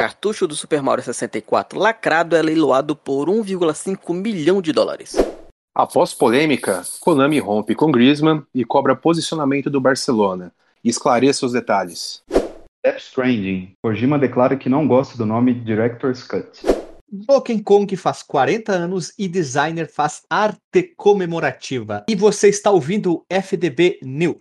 Cartucho do Super Mario 64 lacrado é leiloado por 1,5 milhão de dólares. Após polêmica, Konami rompe com Griezmann e cobra posicionamento do Barcelona. Esclareça os detalhes. Death Stranding. Kojima declara que não gosta do nome Director's Cut. Donkey Kong faz 40 anos e designer faz arte comemorativa. E você está ouvindo o FDB New.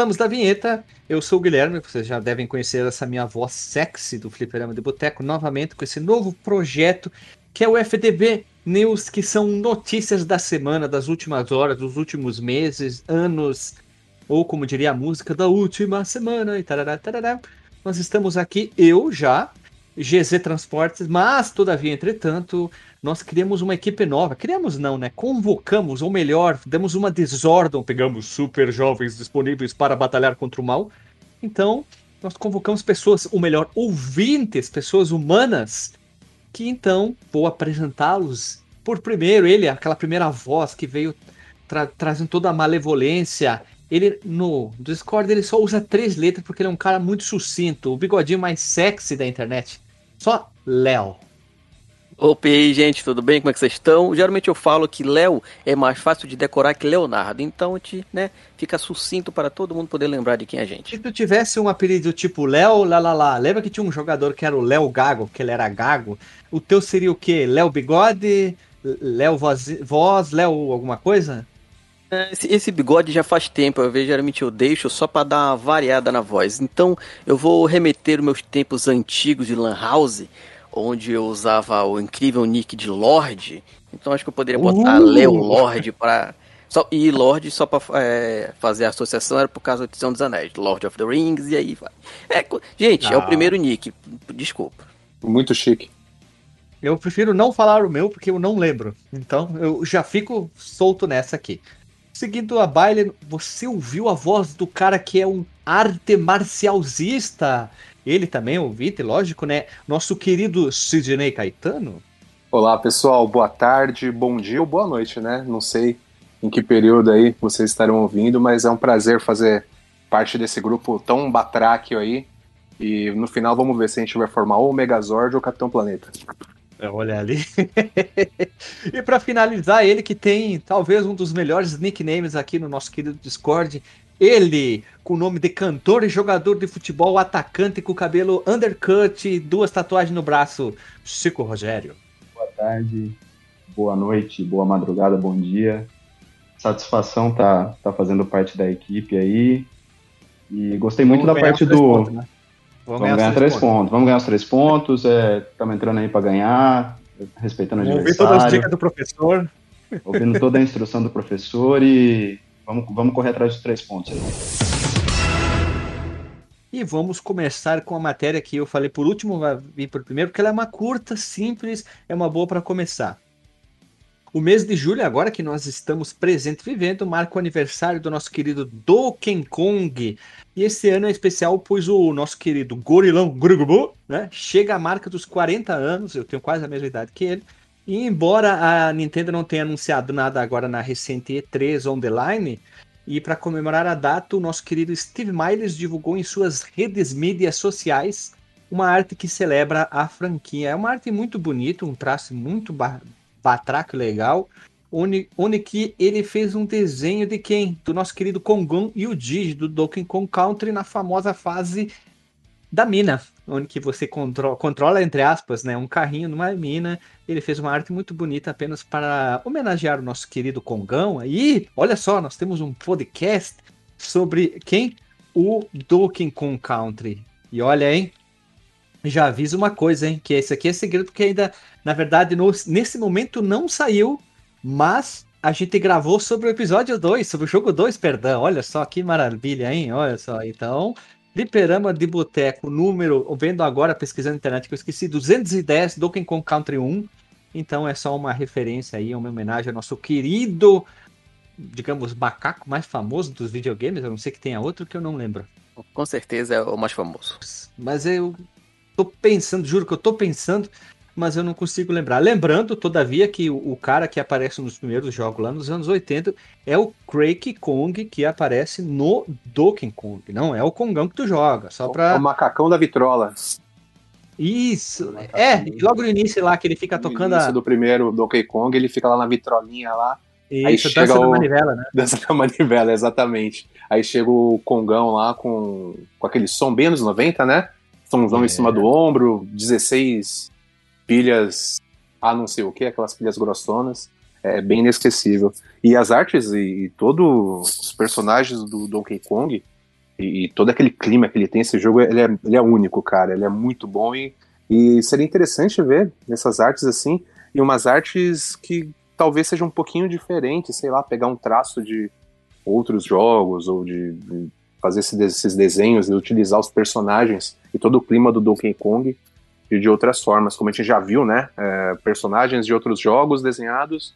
Voltamos da vinheta. Eu sou o Guilherme, vocês já devem conhecer essa minha voz sexy do Fliperama de Boteco, novamente com esse novo projeto que é o FDB News, que são notícias da semana, das últimas horas, dos últimos meses, anos, ou como diria a música, da última semana e tarará, tarará. Nós estamos aqui, eu já, GZ Transportes, mas, todavia, entretanto, nós criamos uma equipe nova. Criamos não, né? Convocamos, ou melhor, demos uma desordem, pegamos super jovens disponíveis para batalhar contra o mal. Então, nós convocamos pessoas, ou melhor, ouvintes, pessoas humanas, que então vou apresentá-los por primeiro, ele, aquela primeira voz que veio tra trazendo toda a malevolência. Ele no Discord ele só usa três letras porque ele é um cara muito sucinto, o bigodinho mais sexy da internet. Só Léo. Opa, e aí, gente, tudo bem? Como é que vocês estão? Geralmente eu falo que Léo é mais fácil de decorar que Leonardo, então a gente, né, fica sucinto para todo mundo poder lembrar de quem é a gente. Se tu tivesse um apelido tipo Léo, lá, lá, lá, lembra que tinha um jogador que era o Léo Gago, que ele era gago? O teu seria o quê? Léo Bigode? Léo voz, voz Léo alguma coisa? Esse, esse, bigode já faz tempo, eu vejo, geralmente eu deixo só para dar uma variada na voz. Então eu vou remeter os meus tempos antigos de Lan House, onde eu usava o incrível nick de Lorde. Então acho que eu poderia botar uh! Leo Lorde para só, e Lorde só para é, fazer a associação era por causa do Senhor dos Anéis, Lord of the Rings e aí vai. É, gente, ah. é o ah. primeiro nick, desculpa. Muito chique. Eu prefiro não falar o meu porque eu não lembro. Então eu já fico solto nessa aqui. Seguindo a baile, você ouviu a voz do cara que é um arte marcialzista? Ele também é ouvinte, lógico, né? Nosso querido Sidney Caetano. Olá, pessoal. Boa tarde, bom dia ou boa noite, né? Não sei em que período aí vocês estarão ouvindo, mas é um prazer fazer parte desse grupo tão batráquio aí. E no final vamos ver se a gente vai formar ou o Megazord ou o Capitão Planeta. É, olha ali. e para finalizar, ele que tem talvez um dos melhores nicknames aqui no nosso querido Discord. Ele, com o nome de cantor e jogador de futebol, atacante com cabelo undercut e duas tatuagens no braço, Chico Rogério. Boa tarde, boa noite, boa madrugada, bom dia. Satisfação tá, tá fazendo parte da equipe aí. E gostei muito Vamos da parte do. Pontos, né? Vamos, vamos ganhar, três pontos. pontos. Vamos ganhar os três pontos. Estamos é, entrando aí para ganhar, respeitando o adversário. Ouvir todas as dicas do professor. Ouvindo toda a instrução do professor e vamos, vamos correr atrás dos três pontos aí. E vamos começar com a matéria que eu falei por último, vai vir por primeiro, porque ela é uma curta, simples, é uma boa para começar. O mês de julho, agora que nós estamos presente vivendo, marca o aniversário do nosso querido Donkey Kong. E esse ano é especial, pois o nosso querido Gorilão Grugubu, né, chega à marca dos 40 anos, eu tenho quase a mesma idade que ele. E embora a Nintendo não tenha anunciado nada agora na recente E3 On The Line, e para comemorar a data, o nosso querido Steve Miles divulgou em suas redes mídias sociais uma arte que celebra a franquia. É uma arte muito bonita, um traço muito batraco legal, onde, onde que ele fez um desenho de quem? Do nosso querido Kongon e o Digi, do Donkey Kong Country, na famosa fase da mina, onde você controla, entre aspas, né, um carrinho numa mina. Ele fez uma arte muito bonita apenas para homenagear o nosso querido Kongão. Aí, olha só, nós temos um podcast sobre quem? O Donkey Kong Country. E olha, hein, já aviso uma coisa, hein? Que esse aqui é segredo, porque ainda, na verdade, no, nesse momento não saiu, mas a gente gravou sobre o episódio 2, sobre o jogo 2, perdão. Olha só que maravilha, hein? Olha só. Então, Fliperama de Boteco, número, vendo agora, pesquisando na internet, que eu esqueci, 210 Donkey Kong Country 1. Então é só uma referência aí, uma homenagem ao nosso querido, digamos, macaco mais famoso dos videogames. Eu não sei que tenha outro que eu não lembro. Com certeza é o mais famoso. Mas eu tô pensando, juro que eu tô pensando, mas eu não consigo lembrar. Lembrando, todavia, que o, o cara que aparece nos primeiros jogos lá nos anos 80 é o Craig Kong que aparece no Donkey Kong. Não é o Kongão que tu joga, só pra... É o macacão da vitrola. Isso, é, logo no início lá que ele fica No tocando início a... do primeiro Donkey Kong, ele fica lá na vitrolinha lá, Aí Isso, chega dança da o- manivela, né? dança da manivela, exatamente. Aí chega o Kongão lá com, com aquele som bem anos 90, né? Somzão É. em cima do ombro, 16 pilhas, ah, não sei o que, aquelas pilhas grossonas. É bem inesquecível. E as artes e, e todos os personagens do Donkey Kong e, e todo aquele clima que ele tem, esse jogo, ele é, ele é único, cara. Ele é muito bom e, e seria interessante ver essas artes assim, e umas artes que talvez sejam um pouquinho diferentes, sei lá, pegar um traço de outros jogos ou de, de fazer esse- esses desenhos e utilizar os personagens e todo o clima do Donkey Kong e de outras formas, como a gente já viu, né? É, personagens de outros jogos desenhados,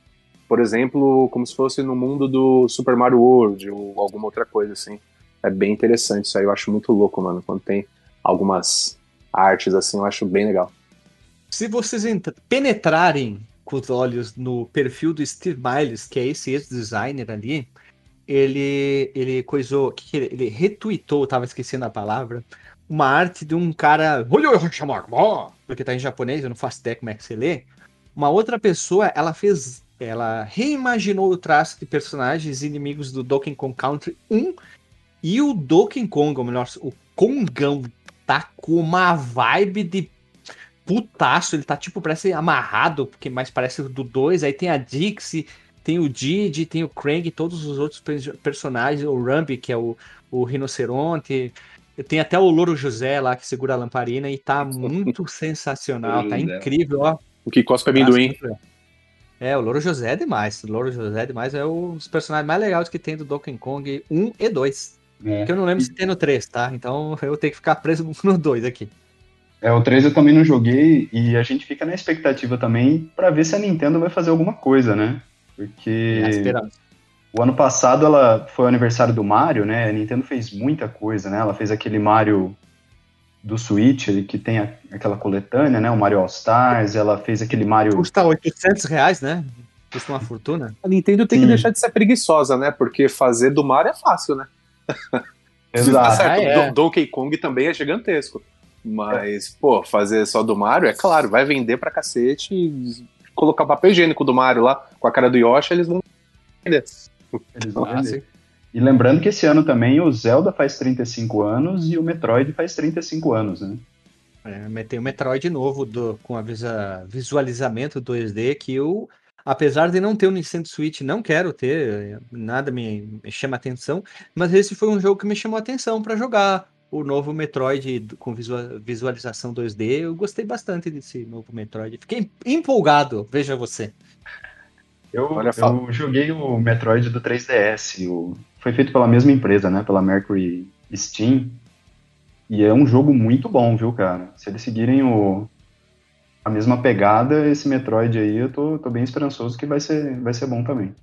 por exemplo, como se fosse no mundo do Super Mario World ou alguma outra coisa assim. É bem interessante isso aí, eu acho muito louco, mano, quando tem algumas artes assim, eu acho bem legal. Se vocês penetrarem com os olhos no perfil do Steve Miles, que é esse ex-designer ali, ele, ele coisou, ele, ele retweetou, tava esquecendo a palavra, uma arte de um cara, porque tá em japonês, eu não faço ideia como é que você lê. Uma outra pessoa, ela fez, ela reimaginou o traço de personagens inimigos do Donkey Kong Country 1 e o Donkey Kong, ou melhor, o Kongão, tá com uma vibe de putaço, ele tá tipo, parece amarrado, porque mais parece do 2, aí tem a Dixie, tem o Didi, tem o Krang, todos os outros per- personagens, o Rambi, que é o, o rinoceronte, tem até o Louro José lá, que segura a lamparina, e tá muito sensacional, tá José. incrível, ó. O que cospe amendoim. É, o Louro José é demais, o Louro José é demais, é um dos personagens mais legais que tem do Donkey Kong 1 e 2, É. que eu não lembro se tem no 3, tá? Então eu tenho que ficar preso no 2 aqui. É, o 3 eu também não joguei e a gente fica na expectativa também pra ver se a Nintendo vai fazer alguma coisa, né? Porque É a esperança. O ano passado ela foi o aniversário do Mario, né? A Nintendo fez muita coisa, né? Ela fez aquele Mario do Switch, ele que tem a- aquela coletânea, né? O Mario All Stars, ela fez aquele Mario Custa 800 reais, né? Custa uma fortuna. A Nintendo tem Sim. que deixar de ser preguiçosa, né? Porque fazer do Mario é fácil, né? Tá Exato. certo, Ah, é. Do- Donkey Kong também é gigantesco. Mas, pô, fazer só do Mario, é claro, vai vender pra cacete e colocar papel higiênico do Mario lá com a cara do Yoshi, eles vão vender. Eles vão Ah, vender. E lembrando que esse ano também o Zelda faz 35 anos e o Metroid faz 35 anos, né? É, tem o Metroid novo do, com a visa, visualizamento 2D que eu, apesar de não ter o Nintendo Switch, não quero ter, nada me, me chama atenção, mas esse foi um jogo que me chamou atenção para jogar. O novo Metroid com visua- visualização 2D, eu gostei bastante desse novo Metroid. Fiquei empolgado, veja você. Eu, Olha, eu fala. joguei o Metroid do 3DS. o- foi feito pela mesma empresa, né? Pela Mercury Steam. E é um jogo muito bom, viu, cara? Se eles seguirem o, a mesma pegada, esse Metroid aí, eu tô, tô bem esperançoso que vai ser, vai ser bom também.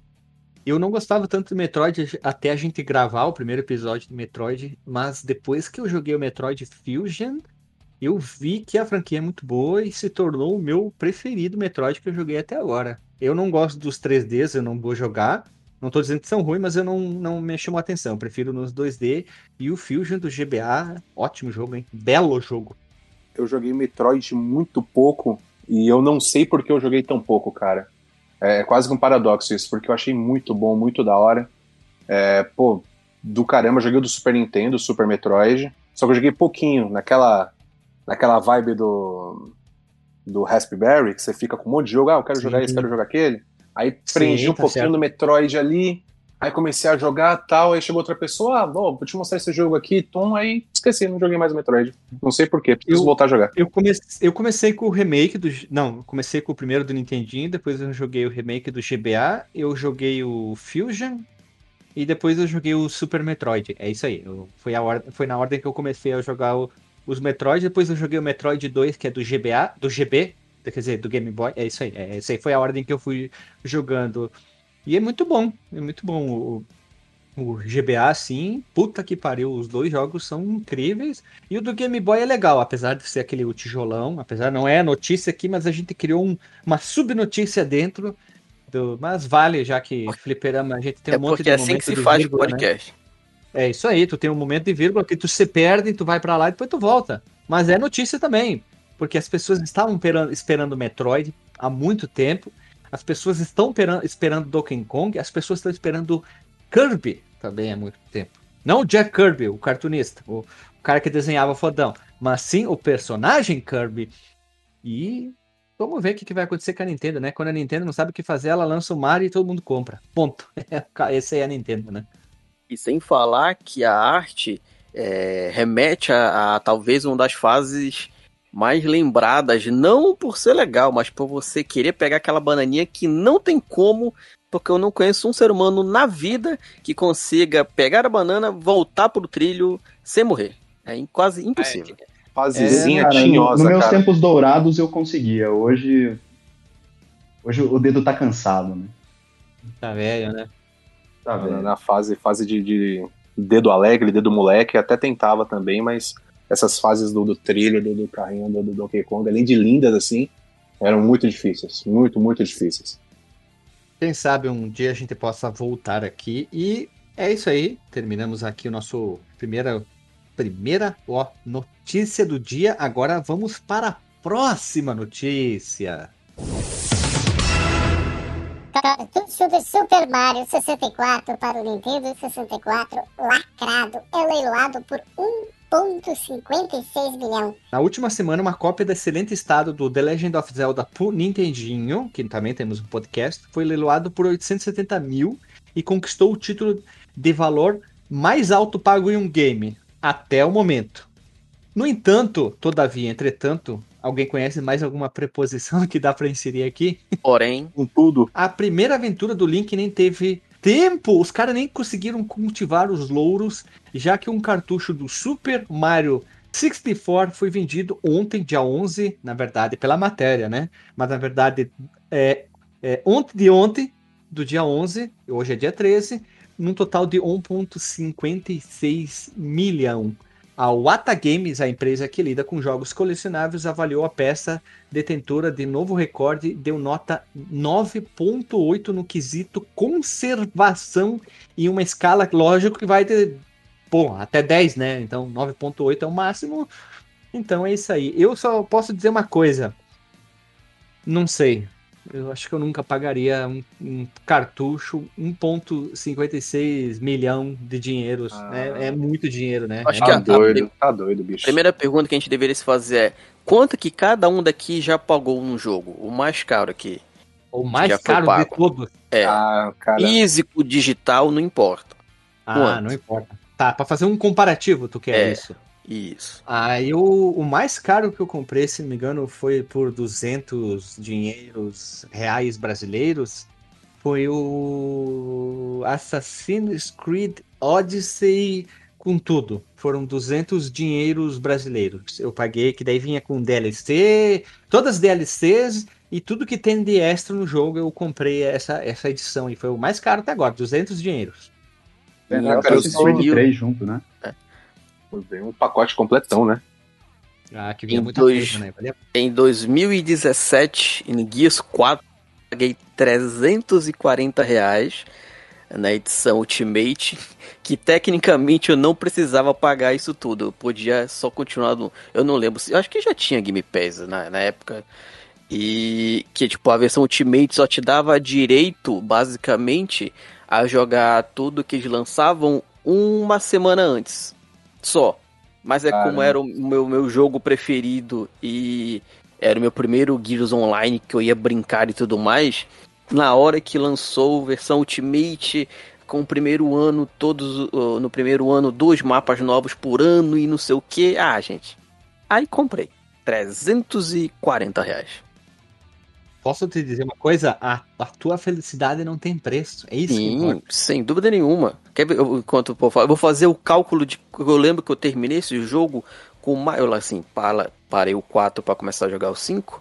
Eu não gostava tanto do Metroid até a gente gravar o primeiro episódio do Metroid, mas depois que eu joguei o Metroid Fusion, eu vi que a franquia é muito boa e se tornou o meu preferido Metroid que eu joguei até agora. Eu não gosto dos 3Ds, eu não vou jogar. Não tô dizendo que são ruins, mas eu não, não me chamou a atenção. Eu prefiro nos 2D. E o Fusion do GBA, ótimo jogo, hein? Belo jogo. Eu joguei Metroid muito pouco e eu não sei por que eu joguei tão pouco, cara. É quase que um paradoxo isso, porque eu achei muito bom, muito da hora. É, pô, do caramba, eu joguei o do Super Nintendo, Super Metroid. Só que eu joguei pouquinho, naquela, naquela vibe do, do Raspberry, que você fica com um monte de jogo, ah, eu quero Sim. jogar esse, quero jogar aquele. Aí prendi um tá pouquinho certo. no Metroid ali, aí comecei a jogar tal, aí chegou outra pessoa, ah, bom, vou te mostrar esse jogo aqui, tom, aí esqueci, não joguei mais o Metroid. Não sei porquê, preciso Eu- voltar a jogar. Eu comecei, eu comecei com o remake do. Não, comecei com o primeiro do Nintendinho, depois eu joguei o remake do GBA, eu joguei o Fusion e depois eu joguei o Super Metroid. É isso aí. eu- foi, a or, foi na ordem que eu comecei a jogar o- os Metroid, depois eu joguei o Metroid 2, que é do GBA, do GB, quer dizer, do Game Boy. É isso aí. É, isso aí foi a ordem que eu fui jogando. E é muito bom, é muito bom. O, O GBA, sim, puta que pariu, os dois jogos são incríveis. E o do Game Boy é legal, apesar de ser aquele tijolão, apesar não é notícia aqui, mas a gente criou um, uma subnotícia dentro do. Mas vale, já que fliperama a gente tem um é monte de é assim que se faz vírgula, podcast. Né? É isso aí, tu tem um momento de vírgula que tu se perde, tu vai para lá e depois tu volta. Mas é notícia também, porque as pessoas estavam esperando Metroid há muito tempo. As pessoas estão esperando Donkey Kong, as pessoas estão esperando Kirby também há muito tempo. Não o Jack Kirby, o cartunista, o, cara que desenhava fodão, mas sim o personagem Kirby. E vamos ver o que, que vai acontecer com a Nintendo, né? Quando a Nintendo não sabe o que fazer, ela lança o Mario e todo mundo compra. Ponto. Essa é a Nintendo, né? E sem falar que a arte é, remete a, a, talvez uma das fases mais lembradas, não por ser legal, mas por você querer pegar aquela bananinha que não tem como porque eu não conheço um ser humano na vida que consiga pegar a banana, voltar pro trilho sem morrer. É quase impossível. É, fasezinha é, cara, tinhosa. Nos meus cara. tempos dourados eu conseguia. Hoje. Hoje o dedo tá cansado, né? Tá velho, né? Tá. Na fase, fase de, de dedo alegre, dedo moleque, até tentava também, mas essas fases do, do trilho, do, do carrinho do, do Donkey Kong, além de lindas assim, eram muito difíceis. Muito, muito difíceis. Quem sabe um dia a gente possa voltar aqui. E é isso aí. Terminamos aqui o nosso primeira, primeira ó, notícia do dia. Agora vamos para a próxima notícia. Cartucho do Super Mario 64 para o Nintendo 64 lacrado é leiloado por um 1,56 milhão. Na última semana, uma cópia do excelente estado do The Legend of Zelda pro Nintendinho, que também temos um podcast, foi leiloado por 870 mil e conquistou o título de valor mais alto pago em um game, até o momento. No entanto, todavia, entretanto, alguém conhece mais alguma preposição que dá para inserir aqui? Porém, com tudo. A primeira aventura do Link nem teve tempo, os caras nem conseguiram cultivar os louros, já que um cartucho do Super Mario 64 foi vendido ontem, dia 11, na verdade, pela matéria, né? Mas na verdade, é, é ontem de ontem, do dia 11, hoje é dia 13, num total de 1,56 milhão. A Wata Games, a empresa que lida com jogos colecionáveis, avaliou a peça detentora de novo recorde, deu nota 9.8 no quesito conservação e uma escala, lógico, que vai ter, pô, até 10, né? Então 9.8 é o máximo. Então é isso aí. Eu só posso dizer uma coisa. Não sei. Eu acho que eu nunca pagaria um, um cartucho 1,56 milhão de dinheiros. Ah. É, é, muito dinheiro, né? Acho é que tá doido, a, tá doido, bicho. A primeira pergunta que a gente deveria se fazer é: quanto que cada um daqui já pagou um jogo? O mais caro aqui. O mais caro de todos. É. Ah, Físico, digital, não importa. Ah, Quanto? não importa. Tá, pra fazer um comparativo, tu quer é. isso? Isso. Aí o, o mais caro que eu comprei, se não me engano, foi por 200 dinheiros reais brasileiros. Foi o Assassin's Creed Odyssey com tudo. Foram 200 dinheiros brasileiros. Eu paguei, que daí vinha com DLC, todas as DLCs e tudo que tem de extra no jogo. Eu comprei essa, essa edição e foi o mais caro até agora, 200 dinheiros. É, cara, eu Creed 3 junto, né? É. Vem um pacote completão, né? Ah, que vinha em muita dois, coisa, né? Valeu? Em 2017, em Guias 4, paguei 340 reais na edição Ultimate, que tecnicamente eu não precisava pagar isso tudo. Eu podia só continuar no. Eu não lembro. Eu acho que já tinha Game Pass na, na época. E que, tipo, a versão Ultimate só te dava direito, basicamente, a jogar tudo que eles lançavam uma semana antes só. Mas é como era o meu, meu jogo preferido e era o meu primeiro Gears Online que eu ia brincar e tudo mais. Na hora que lançou versão Ultimate, com o primeiro ano, todos no primeiro ano, dois mapas novos por ano e não sei o que. Ah, gente. Aí comprei. 340 reais. Posso te dizer uma coisa? A, a tua felicidade não tem preço. É isso Sim, sem dúvida nenhuma. Quer ver, eu, enquanto eu, eu vou fazer o cálculo de. Eu lembro que eu terminei esse jogo com mais. Eu assim, para, parei o 4 para começar a jogar o 5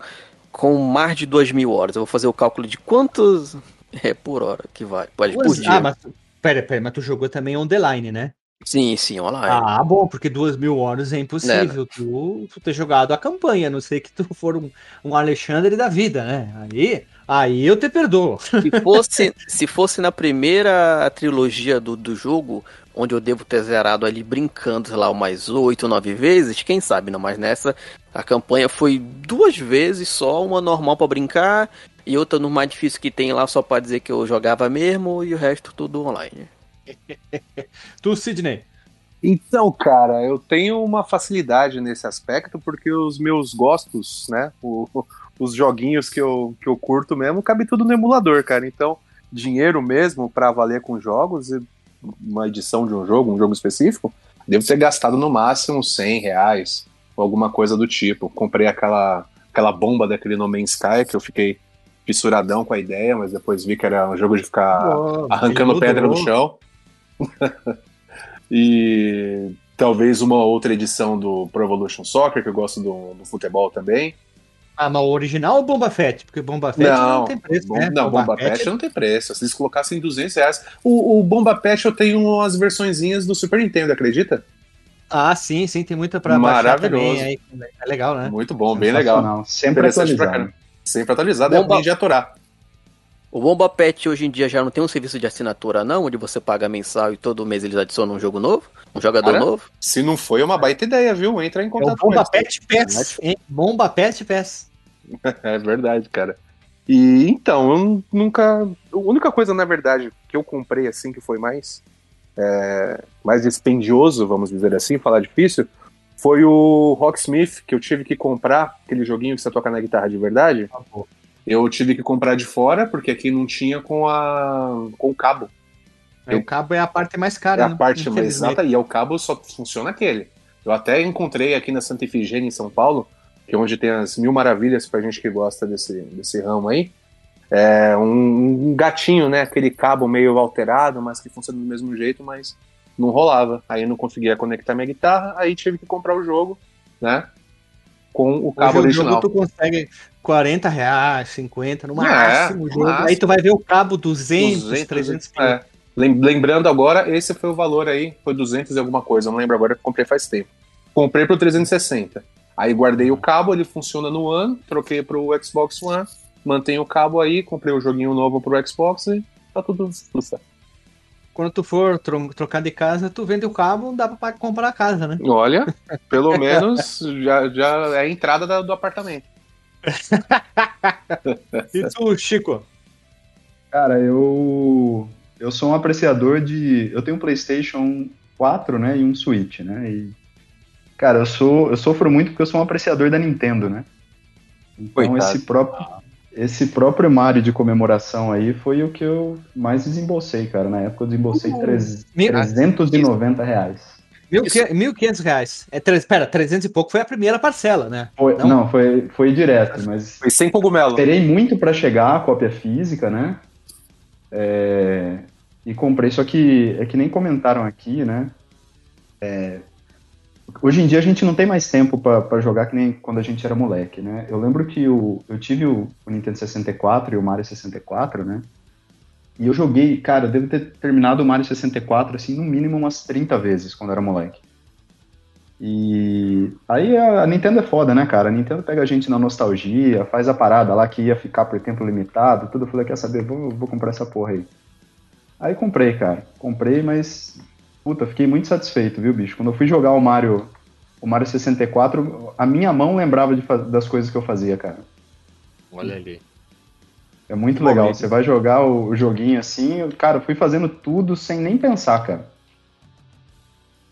com mais de 2 mil horas. Eu vou fazer o cálculo de quantos é por hora que vai. Pode por dia. Ah, mas Pera, pera, mas tu jogou também on the line, né? Sim, sim, online. Ah, bom, porque duas mil horas é impossível tu, tu ter jogado a campanha, a não sei que tu for um, um Alexandre da vida, né? Aí, aí eu te perdoo. Se fosse, se fosse na primeira trilogia do, do jogo, onde eu devo ter zerado ali brincando, sei lá, umas oito, nove vezes, quem sabe, não, mas nessa a campanha foi duas vezes só, uma normal para brincar e outra no mais difícil que tem lá só para dizer que eu jogava mesmo e o resto tudo online. tu, Sidney? Então, cara, eu tenho uma facilidade nesse aspecto porque os meus gostos, né, o, os joguinhos que eu, que eu curto mesmo, cabe tudo no emulador, cara. Então, dinheiro mesmo para valer com jogos, uma edição de um jogo, um jogo específico, devo ter gastado no máximo 100 reais ou alguma coisa do tipo. Comprei aquela, aquela bomba daquele No Man's Sky que eu fiquei fissuradão com a ideia, mas depois vi que era um jogo de ficar oh, arrancando pedra do chão. e talvez uma outra edição do Pro Evolution Soccer, que eu gosto do, do futebol também. Ah, mas o original ou Bomba Fett? Porque Bomba Fett não, não tem preço, bom, né? Não, Bomba, Bomba Fett, não tem preço. Se eles colocassem 200 reais... O, o Bomba Fett eu tenho umas versõezinhas do Super Nintendo, acredita? Ah, sim, sim, tem muita pra baixar também. Aí, é legal, né? Muito bom, bem legal. Sempre atualizado. Sempre atualizado, Bomba... é ruim de aturar. O Bomba Pet hoje em dia já não tem um serviço de assinatura, não? Onde você paga mensal e todo mês eles adicionam um jogo novo? Um jogador Cara, novo? Se não foi, é uma baita ideia, viu? Entra em contato é o Bomba com Pet Pass. Bomba Pet Pass. é verdade, cara. E então, eu nunca. A única coisa, na verdade, que eu comprei assim, que foi mais. É, mais dispendioso, vamos dizer assim, falar difícil, foi o Rocksmith, que eu tive que comprar, aquele joguinho que você toca na guitarra de verdade. Ah, eu tive que comprar de fora, porque aqui não tinha com a com o cabo. É, eu, o cabo é a parte mais cara. É a né? parte mais exata, e é o cabo só funciona aquele. Eu até encontrei aqui na Santa Efigênia, em São Paulo, que é onde tem as mil maravilhas pra gente que gosta desse, desse ramo aí. É um, um gatinho, né? Aquele cabo meio alterado, mas que funciona do mesmo jeito, mas não rolava. Aí eu não conseguia conectar minha guitarra, aí tive que comprar o jogo, né? Com o cabo Hoje original. O jogo tu consegue 40 reais, 50 no é, máximo. É, jogo. Máximo. Aí tu vai ver o cabo 200, 200 300 é. Lembrando agora, esse foi o valor aí, foi 200 e alguma coisa, não lembro agora, comprei faz tempo. Comprei pro 360. Aí guardei o cabo, ele funciona no One, troquei pro Xbox One, mantenho o cabo aí, comprei o um joguinho novo pro Xbox e tá tudo, tudo certo. Quando tu for tro trocar de casa, tu vende o cabo, dá pra comprar a casa, né? Olha, pelo menos já, já é a entrada da, do apartamento. e tu, Chico? Cara, eu eu sou um apreciador de. Eu tenho um PlayStation 4, né, e um Switch, né? E cara, eu sou eu sofro muito porque eu sou um apreciador da Nintendo, né? Então Coitado. esse próprio esse próprio Mario de comemoração aí foi o que eu mais desembolsei, cara. Na época eu desembolsei uhum. 390 reais. 1.500 reais. É, espera, 300 e pouco foi a primeira parcela, né? Foi, não? não, foi, foi direto, mas. Foi sem cogumelo. Esperei muito para chegar a cópia física, né? É, e comprei, só que é que nem comentaram aqui, né? É, hoje em dia a gente não tem mais tempo para jogar que nem quando a gente era moleque, né? Eu lembro que o, eu tive o, o Nintendo 64 e o Mario 64, né? E eu joguei, cara, devo ter terminado o Mario 64, assim, no mínimo umas 30 vezes quando era moleque. E aí a Nintendo é foda, né, cara? A Nintendo pega a gente na nostalgia, faz a parada lá que ia ficar por tempo limitado, tudo. Eu falei, quer saber, vou, vou comprar essa porra aí. Aí comprei, cara. Comprei, mas. Puta, fiquei muito satisfeito, viu, bicho? Quando eu fui jogar o Mario, o Mario 64, a minha mão lembrava de, das coisas que eu fazia, cara. Olha ali. É muito legal. Você vai jogar o, joguinho assim, cara, eu fui fazendo tudo sem nem pensar, cara.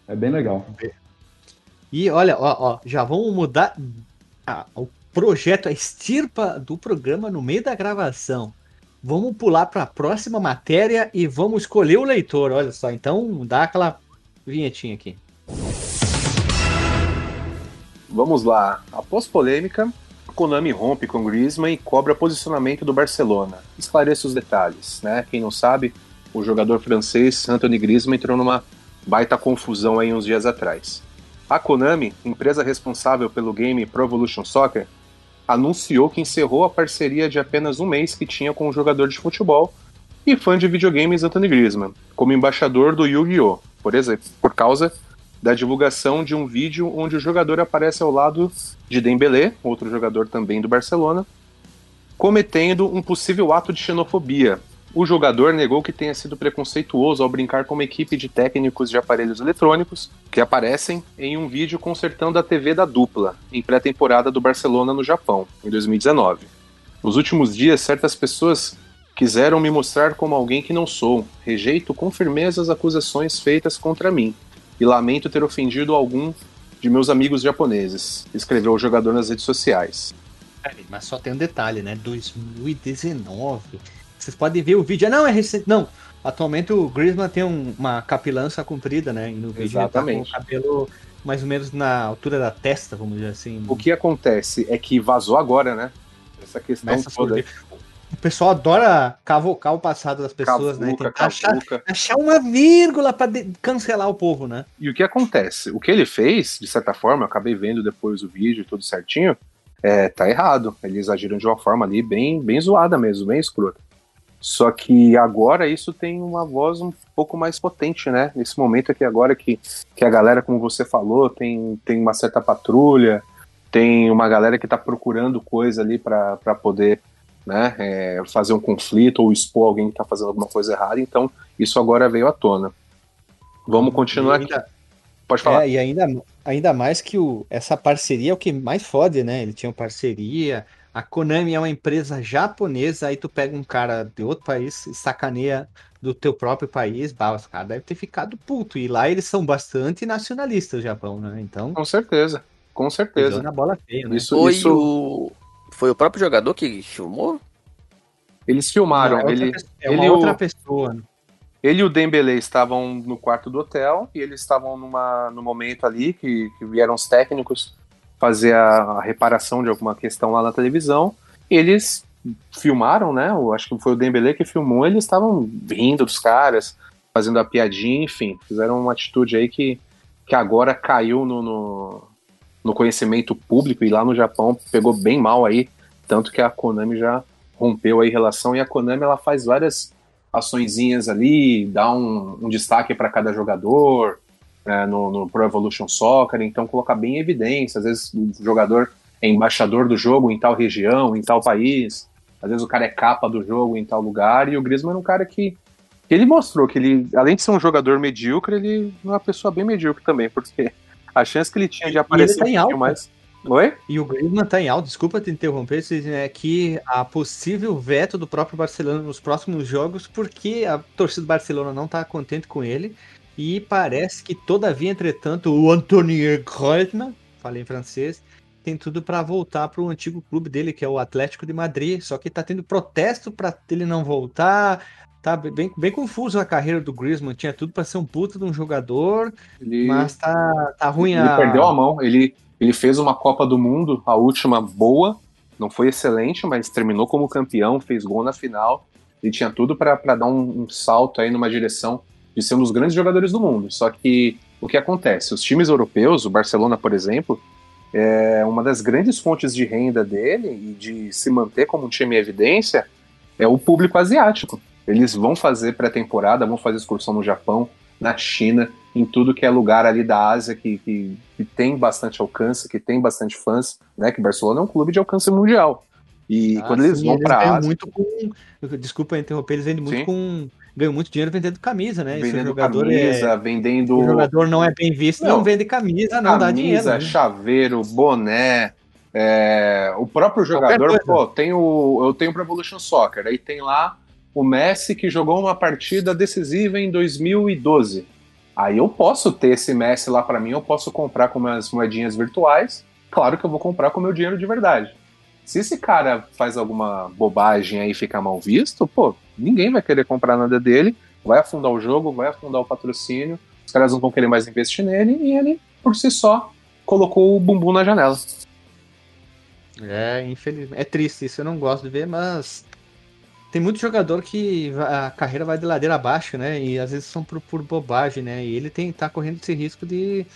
É bem legal. E olha, ó, ó já vamos mudar a, o projeto, a estirpa do programa no meio da gravação. Vamos pular para a próxima matéria e vamos escolher o leitor. Olha só, então dá aquela vinhetinha aqui. Vamos lá. Após polêmica, Konami rompe com Griezmann e cobra posicionamento do Barcelona. Esclareça os detalhes, né? Quem não sabe, o jogador francês Anthony Griezmann entrou numa baita confusão aí uns dias atrás. A Konami, empresa responsável pelo game Pro Evolution Soccer, anunciou que encerrou a parceria de apenas um mês que tinha com o jogador de futebol e fã de videogames Anthony Griezmann, como embaixador do Yu-Gi-Oh! Por exemplo, por causa da divulgação de um vídeo onde o jogador aparece ao lado de Dembélé, outro jogador também do Barcelona, cometendo um possível ato de xenofobia. O jogador negou que tenha sido preconceituoso ao brincar com uma equipe de técnicos de aparelhos eletrônicos que aparecem em um vídeo consertando a TV da dupla, em pré-temporada do Barcelona no Japão, em 2019. Nos últimos dias, certas pessoas quiseram me mostrar como alguém que não sou. Rejeito com firmeza as acusações feitas contra mim e lamento ter ofendido algum de meus amigos japoneses, escreveu o jogador nas redes sociais. Mas só tem um detalhe, né? 2019. Vocês podem ver o vídeo. Não, é recente. Não. Atualmente o Griezmann tem um, uma capilança comprida, né? E no vídeo Exatamente. ele tá com o cabelo mais ou menos na altura da testa, vamos dizer assim. O que acontece é que vazou agora, né? Essa questão Começa toda. Pessoal adora cavocar o passado das pessoas, né? Cavuca, Tentar achar, achar uma vírgula pra de- cancelar o povo, né? E o que acontece? O que ele fez, de certa forma, eu acabei vendo depois o vídeo tudo certinho, é, tá errado. Eles agiram de uma forma ali bem, bem zoada mesmo, bem escrota. Só que agora isso tem uma voz um pouco mais potente, né? Nesse momento aqui agora que, que a galera, como você falou, tem, tem uma certa patrulha, tem uma galera que tá procurando coisa ali para poder né, é, fazer um conflito ou expor alguém que tá fazendo alguma coisa errada. Então, isso agora veio à tona. Vamos continuar E aqui. ainda- Pode falar. É, e ainda, ainda mais que o, essa parceria é o que mais fode, né? Ele tinha uma parceria. A Konami é uma empresa japonesa, aí tu pega um cara de outro país e sacaneia do teu próprio país, bah, os caras devem ter ficado puto. E lá eles são bastante nacionalistas, o Japão, né? Então, Com certeza, com certeza. na bola feia, né? Isso, Foi, isso o... Foi o próprio jogador que filmou? eles filmaram. Não, é ele, pessoa- é ele e outra o- pessoa. ele e o Dembele estavam no quarto do hotel e eles estavam numa, no momento ali que, que vieram os técnicos fazer a, a reparação de alguma questão lá na televisão. Eles filmaram, né? Eu acho que foi o Dembele que filmou. Eles estavam rindo dos caras, fazendo a piadinha, enfim, fizeram uma atitude aí que, que agora caiu no, no, no conhecimento público e lá no Japão pegou bem mal aí, tanto que a Konami já rompeu aí relação e a Konami ela faz várias açõezinhas ali, dá um, um destaque para cada jogador né, no, no Pro Evolution Soccer, então colocar bem em evidência. Às vezes o jogador é embaixador do jogo em tal região, em tal país, às vezes o cara é capa do jogo em tal lugar, e o Griezmann é um cara que, que ele mostrou que ele, além de ser um jogador medíocre, ele é uma pessoa bem medíocre também, porque a chance que ele tinha de aparecer tá em alta. mais. Oi? E o Griezmann tá em alta, desculpa te interromper, Cisne, é que a possível veto do próprio Barcelona nos próximos jogos, porque a torcida do Barcelona não tá contente com ele, e parece que, todavia, entretanto, o Anthony Griezmann, falei em francês, tem tudo para voltar para o antigo clube dele, que é o Atlético de Madrid, só que tá tendo protesto para ele não voltar, tá bem, bem confuso a carreira do Griezmann, tinha tudo para ser um puta de um jogador, Ele, mas tá, tá ruim ele a... perdeu a mão. Ele, ele fez uma Copa do Mundo, a última boa, não foi excelente, mas terminou como campeão, fez gol na final. Ele tinha tudo para dar um, um salto aí numa direção de ser um dos grandes jogadores do mundo. Só que o que acontece? Os times europeus, o Barcelona, por exemplo, é uma das grandes fontes de renda dele e de se manter como um time em evidência é o público asiático. Eles vão fazer pré-temporada, vão fazer excursão no Japão, na China, em tudo que é lugar ali da Ásia que, que, que tem bastante alcance, que tem bastante fãs, né? Que Barcelona é um clube de alcance mundial. E Ah, quando eles sim, vão para Ásia, muito com. Desculpa interromper, eles vendem muito Sim. com. Ganham muito dinheiro vendendo camisa, né? Vendendo jogador, camisa, é, vendendo o jogador não é bem visto, não, Não. vende camisa, não dá dinheiro. camisa, né? chaveiro, boné. é, o próprio jogador, pô, tem o, eu tenho o Pro Evolution Soccer, aí tem lá o Messi que jogou uma partida decisiva em 2012. Aí eu posso ter esse Messi lá pra mim, eu posso comprar com minhas moedinhas virtuais. Claro que eu vou comprar com meu dinheiro de verdade. Se esse cara faz alguma bobagem aí e fica mal visto, pô, ninguém vai querer comprar nada dele, vai afundar o jogo, vai afundar o patrocínio, os caras não vão querer mais investir nele e ele, por si só, colocou o bumbum na janela. É, infelizmente. É triste isso, eu não gosto de ver, mas. Tem muito jogador que a carreira vai de ladeira abaixo, né? E às vezes são por, por bobagem, né? E ele tem, tá correndo esse risco de